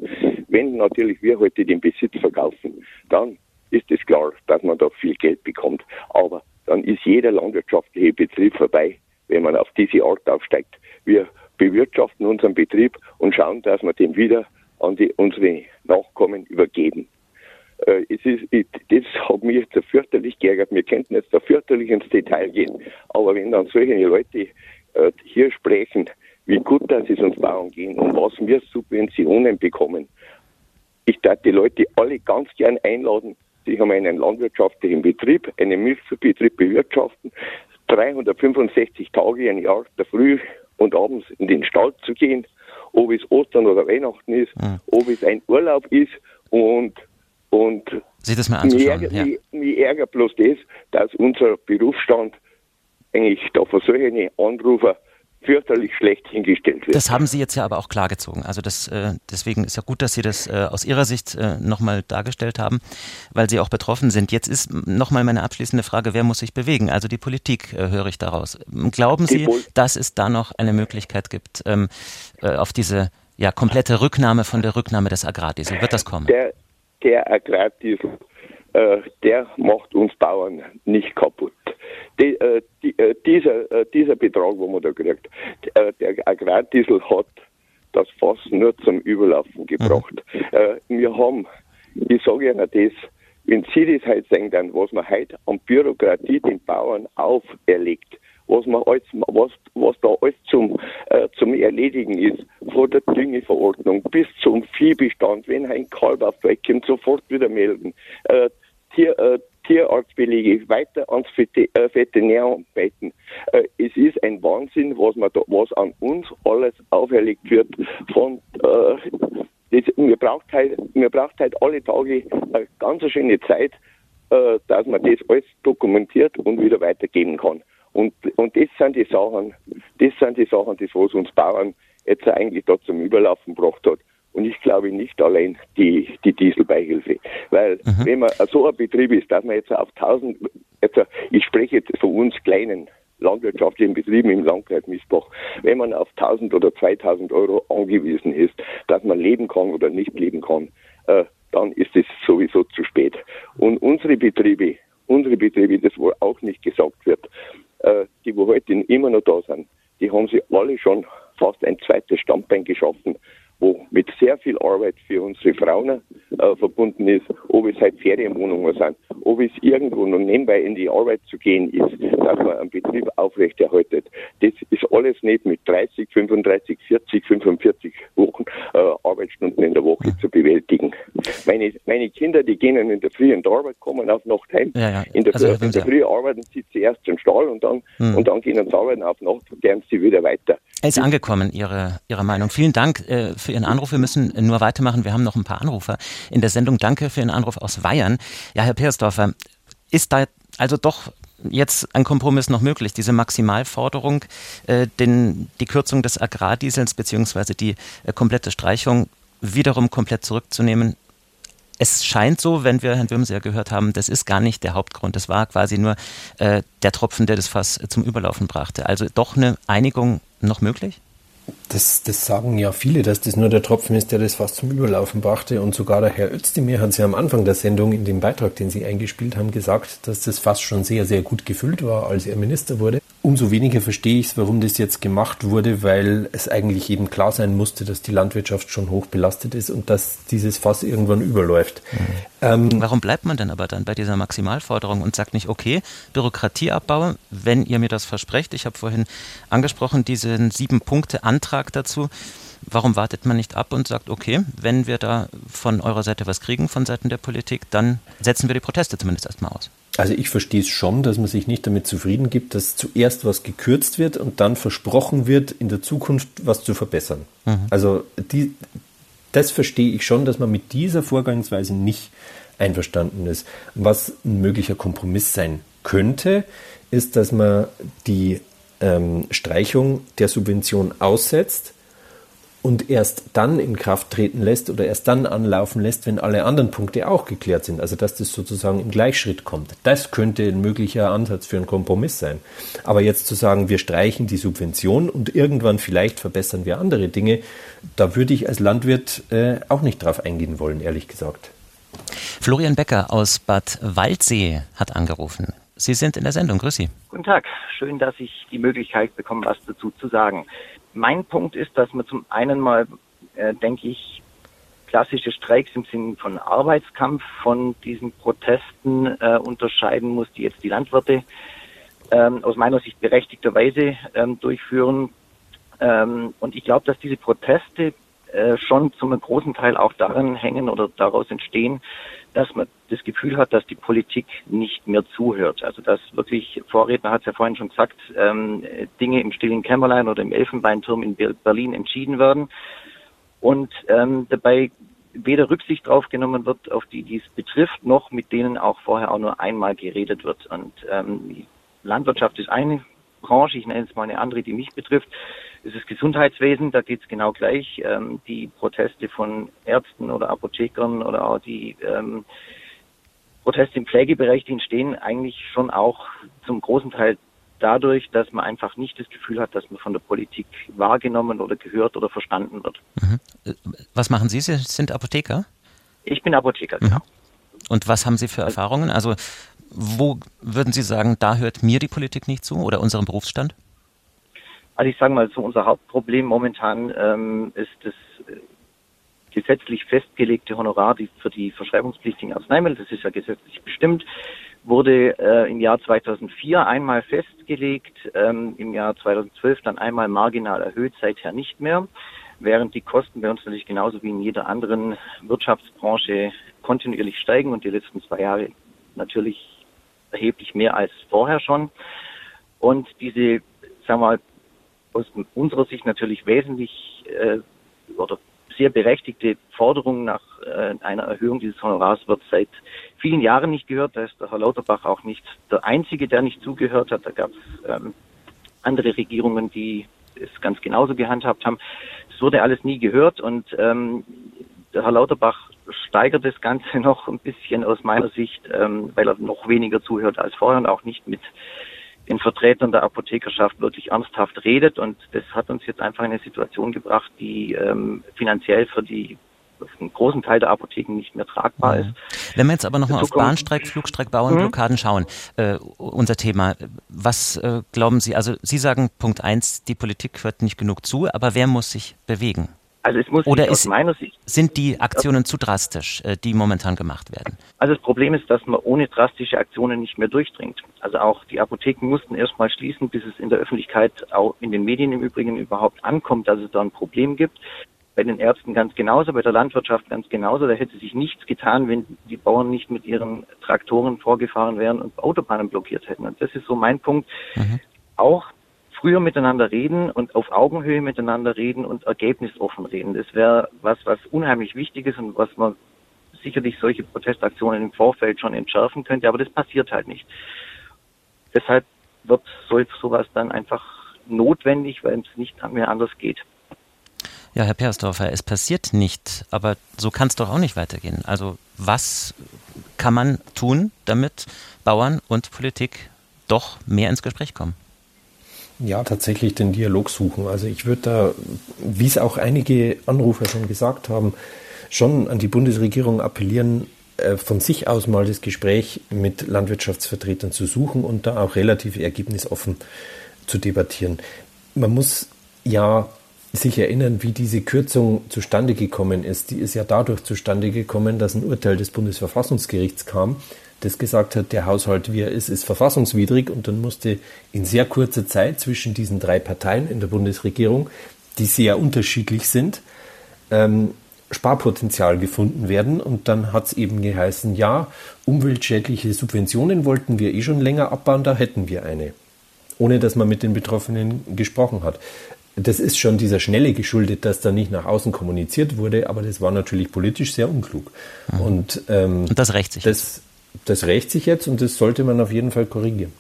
Wenn natürlich wir heute den Besitz verkaufen, dann ist es klar, dass man da viel Geld bekommt. Aber dann ist jeder landwirtschaftliche Betrieb vorbei, wenn man auf diese Art aufsteigt. Wir bewirtschaften unseren Betrieb und schauen, dass wir den wieder an die, unsere Nachkommen übergeben. Äh, es ist, ich, das hat mich jetzt fürchterlich geärgert. Wir könnten jetzt da fürchterlich ins Detail gehen. Aber wenn dann solche Leute äh, hier sprechen, wie gut dass es uns Bauern gehen und was wir Subventionen bekommen, ich darf die Leute alle ganz gern einladen, sich um einen landwirtschaftlichen Betrieb, einen Milchbetrieb bewirtschaften, 365 Tage im Jahr, der Früh und abends in den Stall zu gehen, ob es Ostern oder Weihnachten ist, mhm. ob es ein Urlaub ist und und sich das mal anzuschauen. Ärgert, ja. mich, mich ärgert bloß das, dass unser Berufsstand eigentlich da von solchen Anrufer fürchterlich schlecht hingestellt wird. Das haben Sie jetzt ja aber auch klargezogen. Also das, äh, deswegen ist ja gut, dass Sie das äh, aus Ihrer Sicht äh, nochmal dargestellt haben, weil Sie auch betroffen sind. Jetzt ist nochmal meine abschließende Frage, wer muss sich bewegen? Also die Politik äh, höre ich daraus. Glauben Sie, dass es da noch eine Möglichkeit gibt ähm, äh, auf diese ja, komplette Rücknahme von der Rücknahme des Agrardiesel? Wird das kommen? Der, der Agrardiesel, äh, der macht uns Bauern nicht kaputt. Die, äh, die, äh, dieser, äh, dieser Betrag, wo man da kriegt, äh, der Agrardiesel hat das Fass nur zum Überlaufen gebracht. Mhm. Äh, wir haben, ich sage Ihnen das, wenn Sie das heute sehen, dann, was man heute an Bürokratie den Bauern auferlegt, was man alles, was, was da alles zum, äh, zum Erledigen ist, von der Düngeverordnung bis zum Viehbestand, wenn ein Kalb aufweckt, sofort wieder melden. Äh, Tier, äh, Tierarztbelege weiter ans äh, Veterinär arbeiten. Äh, es ist ein Wahnsinn, was, man da, was an uns alles auferlegt wird. Von, äh, das, mir, braucht halt, mir braucht halt alle Tage eine ganz schöne Zeit, äh, dass man das alles dokumentiert und wieder weitergeben kann. Und, und das sind die Sachen, das sind die Sachen, das was uns Bauern jetzt eigentlich da zum Überlaufen gebracht hat. Und ich glaube nicht allein die, die Dieselbeihilfe. Weil mhm. wenn man so ein Betrieb ist, dass man jetzt auf 1000, jetzt, ich spreche jetzt von uns kleinen landwirtschaftlichen Betrieben im Landkreis Miesbach, wenn man auf 1000 oder 2000 Euro angewiesen ist, dass man leben kann oder nicht leben kann, äh, dann ist es sowieso zu spät. Und unsere Betriebe, unsere Betriebe, das wohl auch nicht gesagt wird, äh, die wo heute immer noch da sind, die haben sie alle schon fast ein zweites Standbein geschaffen wo mit sehr viel Arbeit für unsere Frauen äh, verbunden ist, ob es halt Ferienwohnungen sind, ob es irgendwo noch nebenbei in die Arbeit zu gehen ist, dass man einen Betrieb aufrechterhaltet. Das ist alles nicht mit 30, 35, 40, 45 Wochen äh, Arbeitsstunden in der Woche zu bewältigen. Meine, meine Kinder, die gehen in der Früh in der Arbeit, kommen auf Nacht heim. Ja, ja. In der, also, in der Früh arbeiten sie zuerst im Stall und dann, hm. und dann gehen sie arbeiten auf Nacht und gehen sie wieder weiter. Er ist angekommen, Ihre, Ihre Meinung. Vielen Dank äh, für Ihren Anruf. Wir müssen nur weitermachen. Wir haben noch ein paar Anrufer in der Sendung. Danke für Ihren Anruf aus Weyern. Ja, Herr Peersdorfer, ist da also doch jetzt ein Kompromiss noch möglich, diese Maximalforderung, äh, den, die Kürzung des Agrardiesels beziehungsweise die äh, komplette Streichung wiederum komplett zurückzunehmen? Es scheint so, wenn wir Herrn Würmse ja gehört haben, das ist gar nicht der Hauptgrund. Das war quasi nur äh, der Tropfen, der das Fass zum Überlaufen brachte. Also doch eine Einigung noch möglich? Das, das sagen ja viele, dass das nur der Tropfen ist, der das fast zum Überlaufen brachte. Und sogar der Herr Özdemir hat es ja am Anfang der Sendung in dem Beitrag, den Sie eingespielt haben, gesagt, dass das fast schon sehr, sehr gut gefüllt war, als er Minister wurde. Umso weniger verstehe ich es, warum das jetzt gemacht wurde, weil es eigentlich jedem klar sein musste, dass die Landwirtschaft schon hoch belastet ist und dass dieses Fass irgendwann überläuft. Mhm. Ähm, warum bleibt man denn aber dann bei dieser Maximalforderung und sagt nicht, okay, Bürokratieabbau, wenn ihr mir das versprecht, ich habe vorhin angesprochen, diesen sieben Punkte Antrag dazu, warum wartet man nicht ab und sagt, okay, wenn wir da von eurer Seite was kriegen, von Seiten der Politik, dann setzen wir die Proteste zumindest erstmal aus? Also ich verstehe es schon, dass man sich nicht damit zufrieden gibt, dass zuerst was gekürzt wird und dann versprochen wird, in der Zukunft was zu verbessern. Mhm. Also die, das verstehe ich schon, dass man mit dieser Vorgangsweise nicht einverstanden ist. Was ein möglicher Kompromiss sein könnte, ist, dass man die ähm, Streichung der Subvention aussetzt und erst dann in Kraft treten lässt oder erst dann anlaufen lässt, wenn alle anderen Punkte auch geklärt sind. Also dass das sozusagen im Gleichschritt kommt. Das könnte ein möglicher Ansatz für einen Kompromiss sein. Aber jetzt zu sagen, wir streichen die Subvention und irgendwann vielleicht verbessern wir andere Dinge, da würde ich als Landwirt äh, auch nicht drauf eingehen wollen, ehrlich gesagt. Florian Becker aus Bad Waldsee hat angerufen. Sie sind in der Sendung. Grüß Sie. Guten Tag. Schön, dass ich die Möglichkeit bekomme, was dazu zu sagen. Mein Punkt ist, dass man zum einen mal, äh, denke ich, klassische Streiks im Sinne von Arbeitskampf von diesen Protesten äh, unterscheiden muss, die jetzt die Landwirte ähm, aus meiner Sicht berechtigterweise ähm, durchführen. Ähm, und ich glaube, dass diese Proteste äh, schon zum großen Teil auch daran hängen oder daraus entstehen, dass man das Gefühl hat, dass die Politik nicht mehr zuhört. Also dass wirklich, Vorredner hat es ja vorhin schon gesagt, ähm, Dinge im stillen Kämmerlein oder im Elfenbeinturm in Berlin entschieden werden und ähm, dabei weder Rücksicht drauf genommen wird auf die, die es betrifft, noch mit denen auch vorher auch nur einmal geredet wird. Und ähm, Landwirtschaft ist eine Branche, ich nenne es mal eine andere, die mich betrifft. Es ist Gesundheitswesen, da geht es genau gleich. Ähm, die Proteste von Ärzten oder Apothekern oder auch die ähm, Proteste im Pflegebereich, die entstehen eigentlich schon auch zum großen Teil dadurch, dass man einfach nicht das Gefühl hat, dass man von der Politik wahrgenommen oder gehört oder verstanden wird. Mhm. Was machen Sie? Sie sind Apotheker? Ich bin Apotheker, mhm. genau. Und was haben Sie für Erfahrungen? Also wo würden Sie sagen, da hört mir die Politik nicht zu oder unserem Berufsstand? Also ich sage mal so, unser Hauptproblem momentan ähm, ist das äh, gesetzlich festgelegte Honorar für die verschreibungspflichtigen Arzneimittel. Das ist ja gesetzlich bestimmt wurde äh, im Jahr 2004 einmal festgelegt, ähm, im Jahr 2012 dann einmal marginal erhöht, seither nicht mehr, während die Kosten bei uns natürlich genauso wie in jeder anderen Wirtschaftsbranche kontinuierlich steigen und die letzten zwei Jahre natürlich erheblich mehr als vorher schon. Und diese, sagen wir mal, aus unserer Sicht natürlich wesentlich äh, oder sehr berechtigte Forderung nach äh, einer Erhöhung dieses Honorars wird seit vielen Jahren nicht gehört. Da ist der Herr Lauterbach auch nicht der Einzige, der nicht zugehört hat. Da gab es ähm, andere Regierungen, die es ganz genauso gehandhabt haben. Es wurde alles nie gehört und ähm, der Herr Lauterbach steigert das Ganze noch ein bisschen aus meiner Sicht, ähm, weil er noch weniger zuhört als vorher und auch nicht mit den Vertretern der Apothekerschaft wirklich ernsthaft redet. Und das hat uns jetzt einfach in eine Situation gebracht, die ähm, finanziell für die einen großen Teil der Apotheken nicht mehr tragbar ist. Wenn wir jetzt aber nochmal auf Bahnstreik, Flugstreik, Bauernblockaden mhm. schauen, äh, unser Thema, was äh, glauben Sie, also Sie sagen Punkt eins, die Politik hört nicht genug zu, aber wer muss sich bewegen? Also es muss Oder ist, sind die Aktionen zu drastisch, äh, die momentan gemacht werden? Also das Problem ist, dass man ohne drastische Aktionen nicht mehr durchdringt. Also auch die Apotheken mussten erstmal schließen, bis es in der Öffentlichkeit, auch in den Medien im Übrigen überhaupt ankommt, dass es da ein Problem gibt. Bei den Ärzten ganz genauso, bei der Landwirtschaft ganz genauso. Da hätte sich nichts getan, wenn die Bauern nicht mit ihren Traktoren vorgefahren wären und Autobahnen blockiert hätten. Und das ist so mein Punkt. Mhm. Auch früher miteinander reden und auf Augenhöhe miteinander reden und ergebnisoffen reden. Das wäre was, was unheimlich wichtig ist und was man sicherlich solche Protestaktionen im Vorfeld schon entschärfen könnte, aber das passiert halt nicht. Deshalb wird so, sowas dann einfach notwendig, weil es nicht mehr anders geht. Ja, Herr Persdorfer, es passiert nicht, aber so kann es doch auch nicht weitergehen. Also was kann man tun, damit Bauern und Politik doch mehr ins Gespräch kommen? Ja, tatsächlich den Dialog suchen. Also ich würde da, wie es auch einige Anrufer schon gesagt haben, schon an die Bundesregierung appellieren, äh, von sich aus mal das Gespräch mit Landwirtschaftsvertretern zu suchen und da auch relativ ergebnisoffen zu debattieren. Man muss ja sich erinnern, wie diese Kürzung zustande gekommen ist. Die ist ja dadurch zustande gekommen, dass ein Urteil des Bundesverfassungsgerichts kam, das gesagt hat, der Haushalt, wie er ist, ist verfassungswidrig und dann musste in sehr kurzer Zeit zwischen diesen drei Parteien in der Bundesregierung, die sehr unterschiedlich sind, ähm, Sparpotenzial gefunden werden. Und dann hat es eben geheißen, ja, umweltschädliche Subventionen wollten wir eh schon länger abbauen, da hätten wir eine. Ohne dass man mit den Betroffenen gesprochen hat. Das ist schon dieser Schnelle geschuldet, dass da nicht nach außen kommuniziert wurde, aber das war natürlich politisch sehr unklug. Mhm. Und, ähm, und das rächt sich. Das, das rächt sich jetzt und das sollte man auf jeden Fall korrigieren.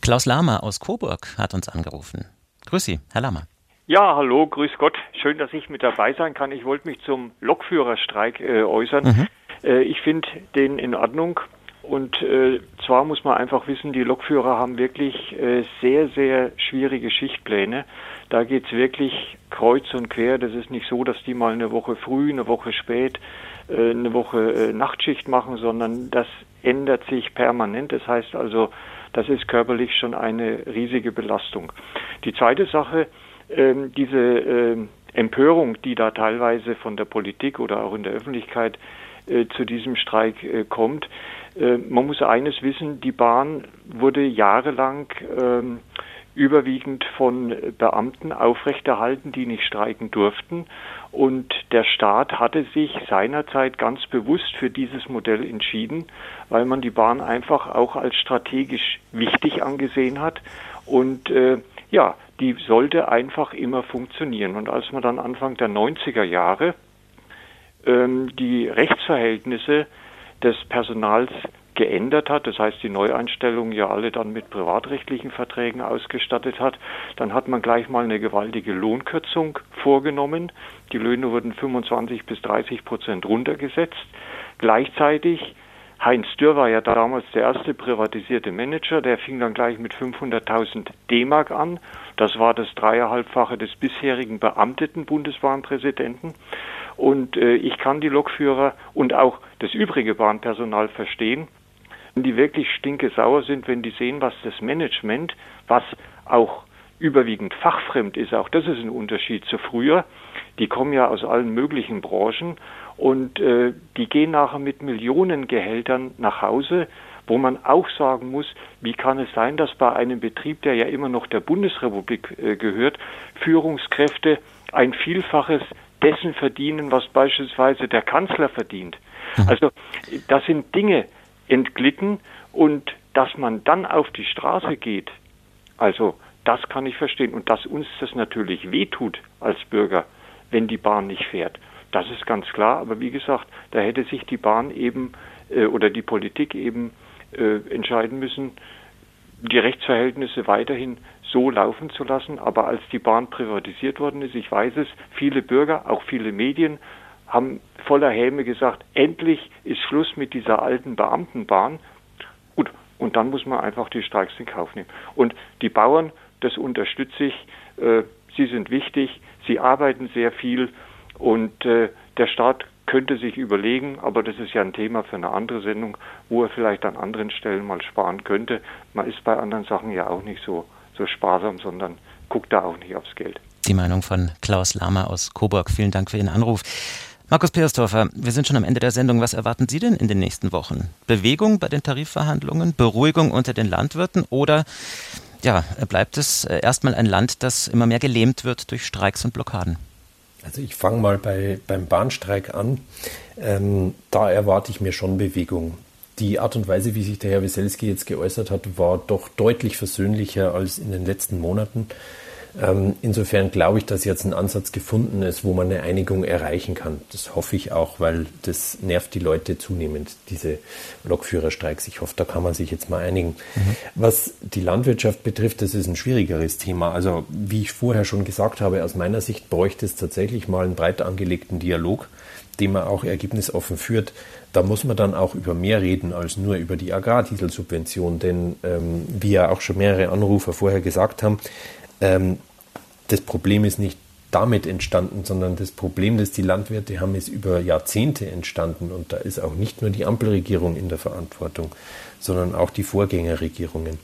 Klaus Lahmer aus Coburg hat uns angerufen. Grüß Sie, Herr Lahmer. Ja, hallo, grüß Gott. Schön, dass ich mit dabei sein kann. Ich wollte mich zum Lokführerstreik äh, äußern. Mhm. Äh, ich finde den in Ordnung. Und äh, zwar muss man einfach wissen, die Lokführer haben wirklich äh, sehr, sehr schwierige Schichtpläne. Da geht's wirklich kreuz und quer. Das ist nicht so, dass die mal eine Woche früh, eine Woche spät, eine Woche äh, Nachtschicht machen, sondern das ändert sich permanent. Das heißt also, das ist körperlich schon eine riesige Belastung. Die zweite Sache, ähm, diese ähm, Empörung, die da teilweise von der Politik oder auch in der Öffentlichkeit äh, zu diesem Streik äh, kommt. Äh, man muss eines wissen, die Bahn wurde jahrelang ähm, überwiegend von Beamten aufrechterhalten, die nicht streiken durften. Und der Staat hatte sich seinerzeit ganz bewusst für dieses Modell entschieden, weil man die Bahn einfach auch als strategisch wichtig angesehen hat. Und äh, ja, die sollte einfach immer funktionieren. Und als man dann Anfang der 90er Jahre ähm, die Rechtsverhältnisse des Personals geändert hat, das heißt die Neueinstellungen ja alle dann mit privatrechtlichen Verträgen ausgestattet hat, dann hat man gleich mal eine gewaltige Lohnkürzung vorgenommen. Die Löhne wurden 25 bis 30 Prozent runtergesetzt. Gleichzeitig Heinz Dürr war ja damals der erste privatisierte Manager, der fing dann gleich mit 500.000 D-Mark an. Das war das dreieinhalbfache des bisherigen beamteten Bundesbahnpräsidenten. Und äh, ich kann die Lokführer und auch das übrige Bahnpersonal verstehen, die wirklich stinkesauer sind, wenn die sehen, was das Management, was auch überwiegend fachfremd ist, auch das ist ein Unterschied zu früher. Die kommen ja aus allen möglichen Branchen und äh, die gehen nachher mit Millionengehältern nach Hause, wo man auch sagen muss, wie kann es sein, dass bei einem Betrieb, der ja immer noch der Bundesrepublik äh, gehört, Führungskräfte ein Vielfaches dessen verdienen, was beispielsweise der Kanzler verdient. Mhm. Also das sind Dinge entglitten und dass man dann auf die Straße geht, also das kann ich verstehen und dass uns das natürlich wehtut als Bürger, wenn die Bahn nicht fährt. Das ist ganz klar, aber wie gesagt, da hätte sich die Bahn eben äh, oder die Politik eben äh, entscheiden müssen, die Rechtsverhältnisse weiterhin so laufen zu lassen. Aber als die Bahn privatisiert worden ist, ich weiß es, viele Bürger, auch viele Medien haben voller Häme gesagt, endlich ist Schluss mit dieser alten Beamtenbahn. Gut, und dann muss man einfach die Streiks in Kauf nehmen. Und die Bauern, das unterstütze ich, äh, sie sind wichtig, sie arbeiten sehr viel und äh, der Staat könnte sich überlegen, aber das ist ja ein Thema für eine andere Sendung, wo er vielleicht an anderen Stellen mal sparen könnte. Man ist bei anderen Sachen ja auch nicht so, so sparsam, sondern guckt da auch nicht aufs Geld. Die Meinung von Klaus Lahmer aus Coburg. Vielen Dank für Ihren Anruf. Markus Peersdorfer, wir sind schon am Ende der Sendung. Was erwarten Sie denn in den nächsten Wochen? Bewegung bei den Tarifverhandlungen, Beruhigung unter den Landwirten oder ja, bleibt es äh, erstmal ein Land, das immer mehr gelähmt wird durch Streiks und Blockaden? Also ich fange mal bei, beim Bahnstreik an. Ähm, da erwarte ich mir schon Bewegung. Die Art und Weise, wie sich der Herr Wieselski jetzt geäußert hat, war doch deutlich versöhnlicher als in den letzten Monaten. Ähm, insofern glaube ich, dass jetzt ein Ansatz gefunden ist, wo man eine Einigung erreichen kann. Das hoffe ich auch, weil das nervt die Leute zunehmend, diese Lokführerstreiks. Ich hoffe, da kann man sich jetzt mal einigen. Mhm. Was die Landwirtschaft betrifft, das ist ein schwierigeres Thema. Also, wie ich vorher schon gesagt habe, aus meiner Sicht bräuchte es tatsächlich mal einen breit angelegten Dialog, den man auch ergebnisoffen führt. Da muss man dann auch über mehr reden als nur über die Agrardieselsubvention. Denn, ähm, wie ja auch schon mehrere Anrufer vorher gesagt haben, ähm, das Problem ist nicht damit entstanden, sondern das Problem, das die Landwirte haben, ist über Jahrzehnte entstanden. Und da ist auch nicht nur die Ampelregierung in der Verantwortung, sondern auch die Vorgängerregierungen.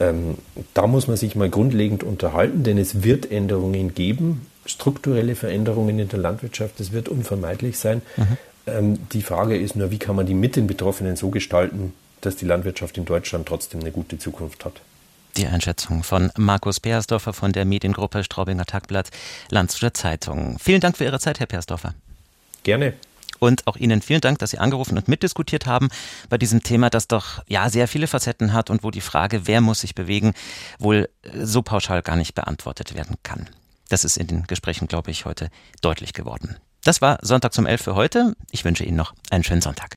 Ähm, da muss man sich mal grundlegend unterhalten, denn es wird Änderungen geben, strukturelle Veränderungen in der Landwirtschaft, das wird unvermeidlich sein. Mhm. Ähm, die Frage ist nur, wie kann man die mit den Betroffenen so gestalten, dass die Landwirtschaft in Deutschland trotzdem eine gute Zukunft hat. Die Einschätzung von Markus Peersdorfer von der Mediengruppe Straubinger Tagblatt Landshuter Zeitung. Vielen Dank für Ihre Zeit, Herr Peersdorfer. Gerne. Und auch Ihnen vielen Dank, dass Sie angerufen und mitdiskutiert haben bei diesem Thema, das doch ja sehr viele Facetten hat und wo die Frage, wer muss sich bewegen, wohl so pauschal gar nicht beantwortet werden kann. Das ist in den Gesprächen, glaube ich, heute deutlich geworden. Das war Sonntag zum 11 für heute. Ich wünsche Ihnen noch einen schönen Sonntag.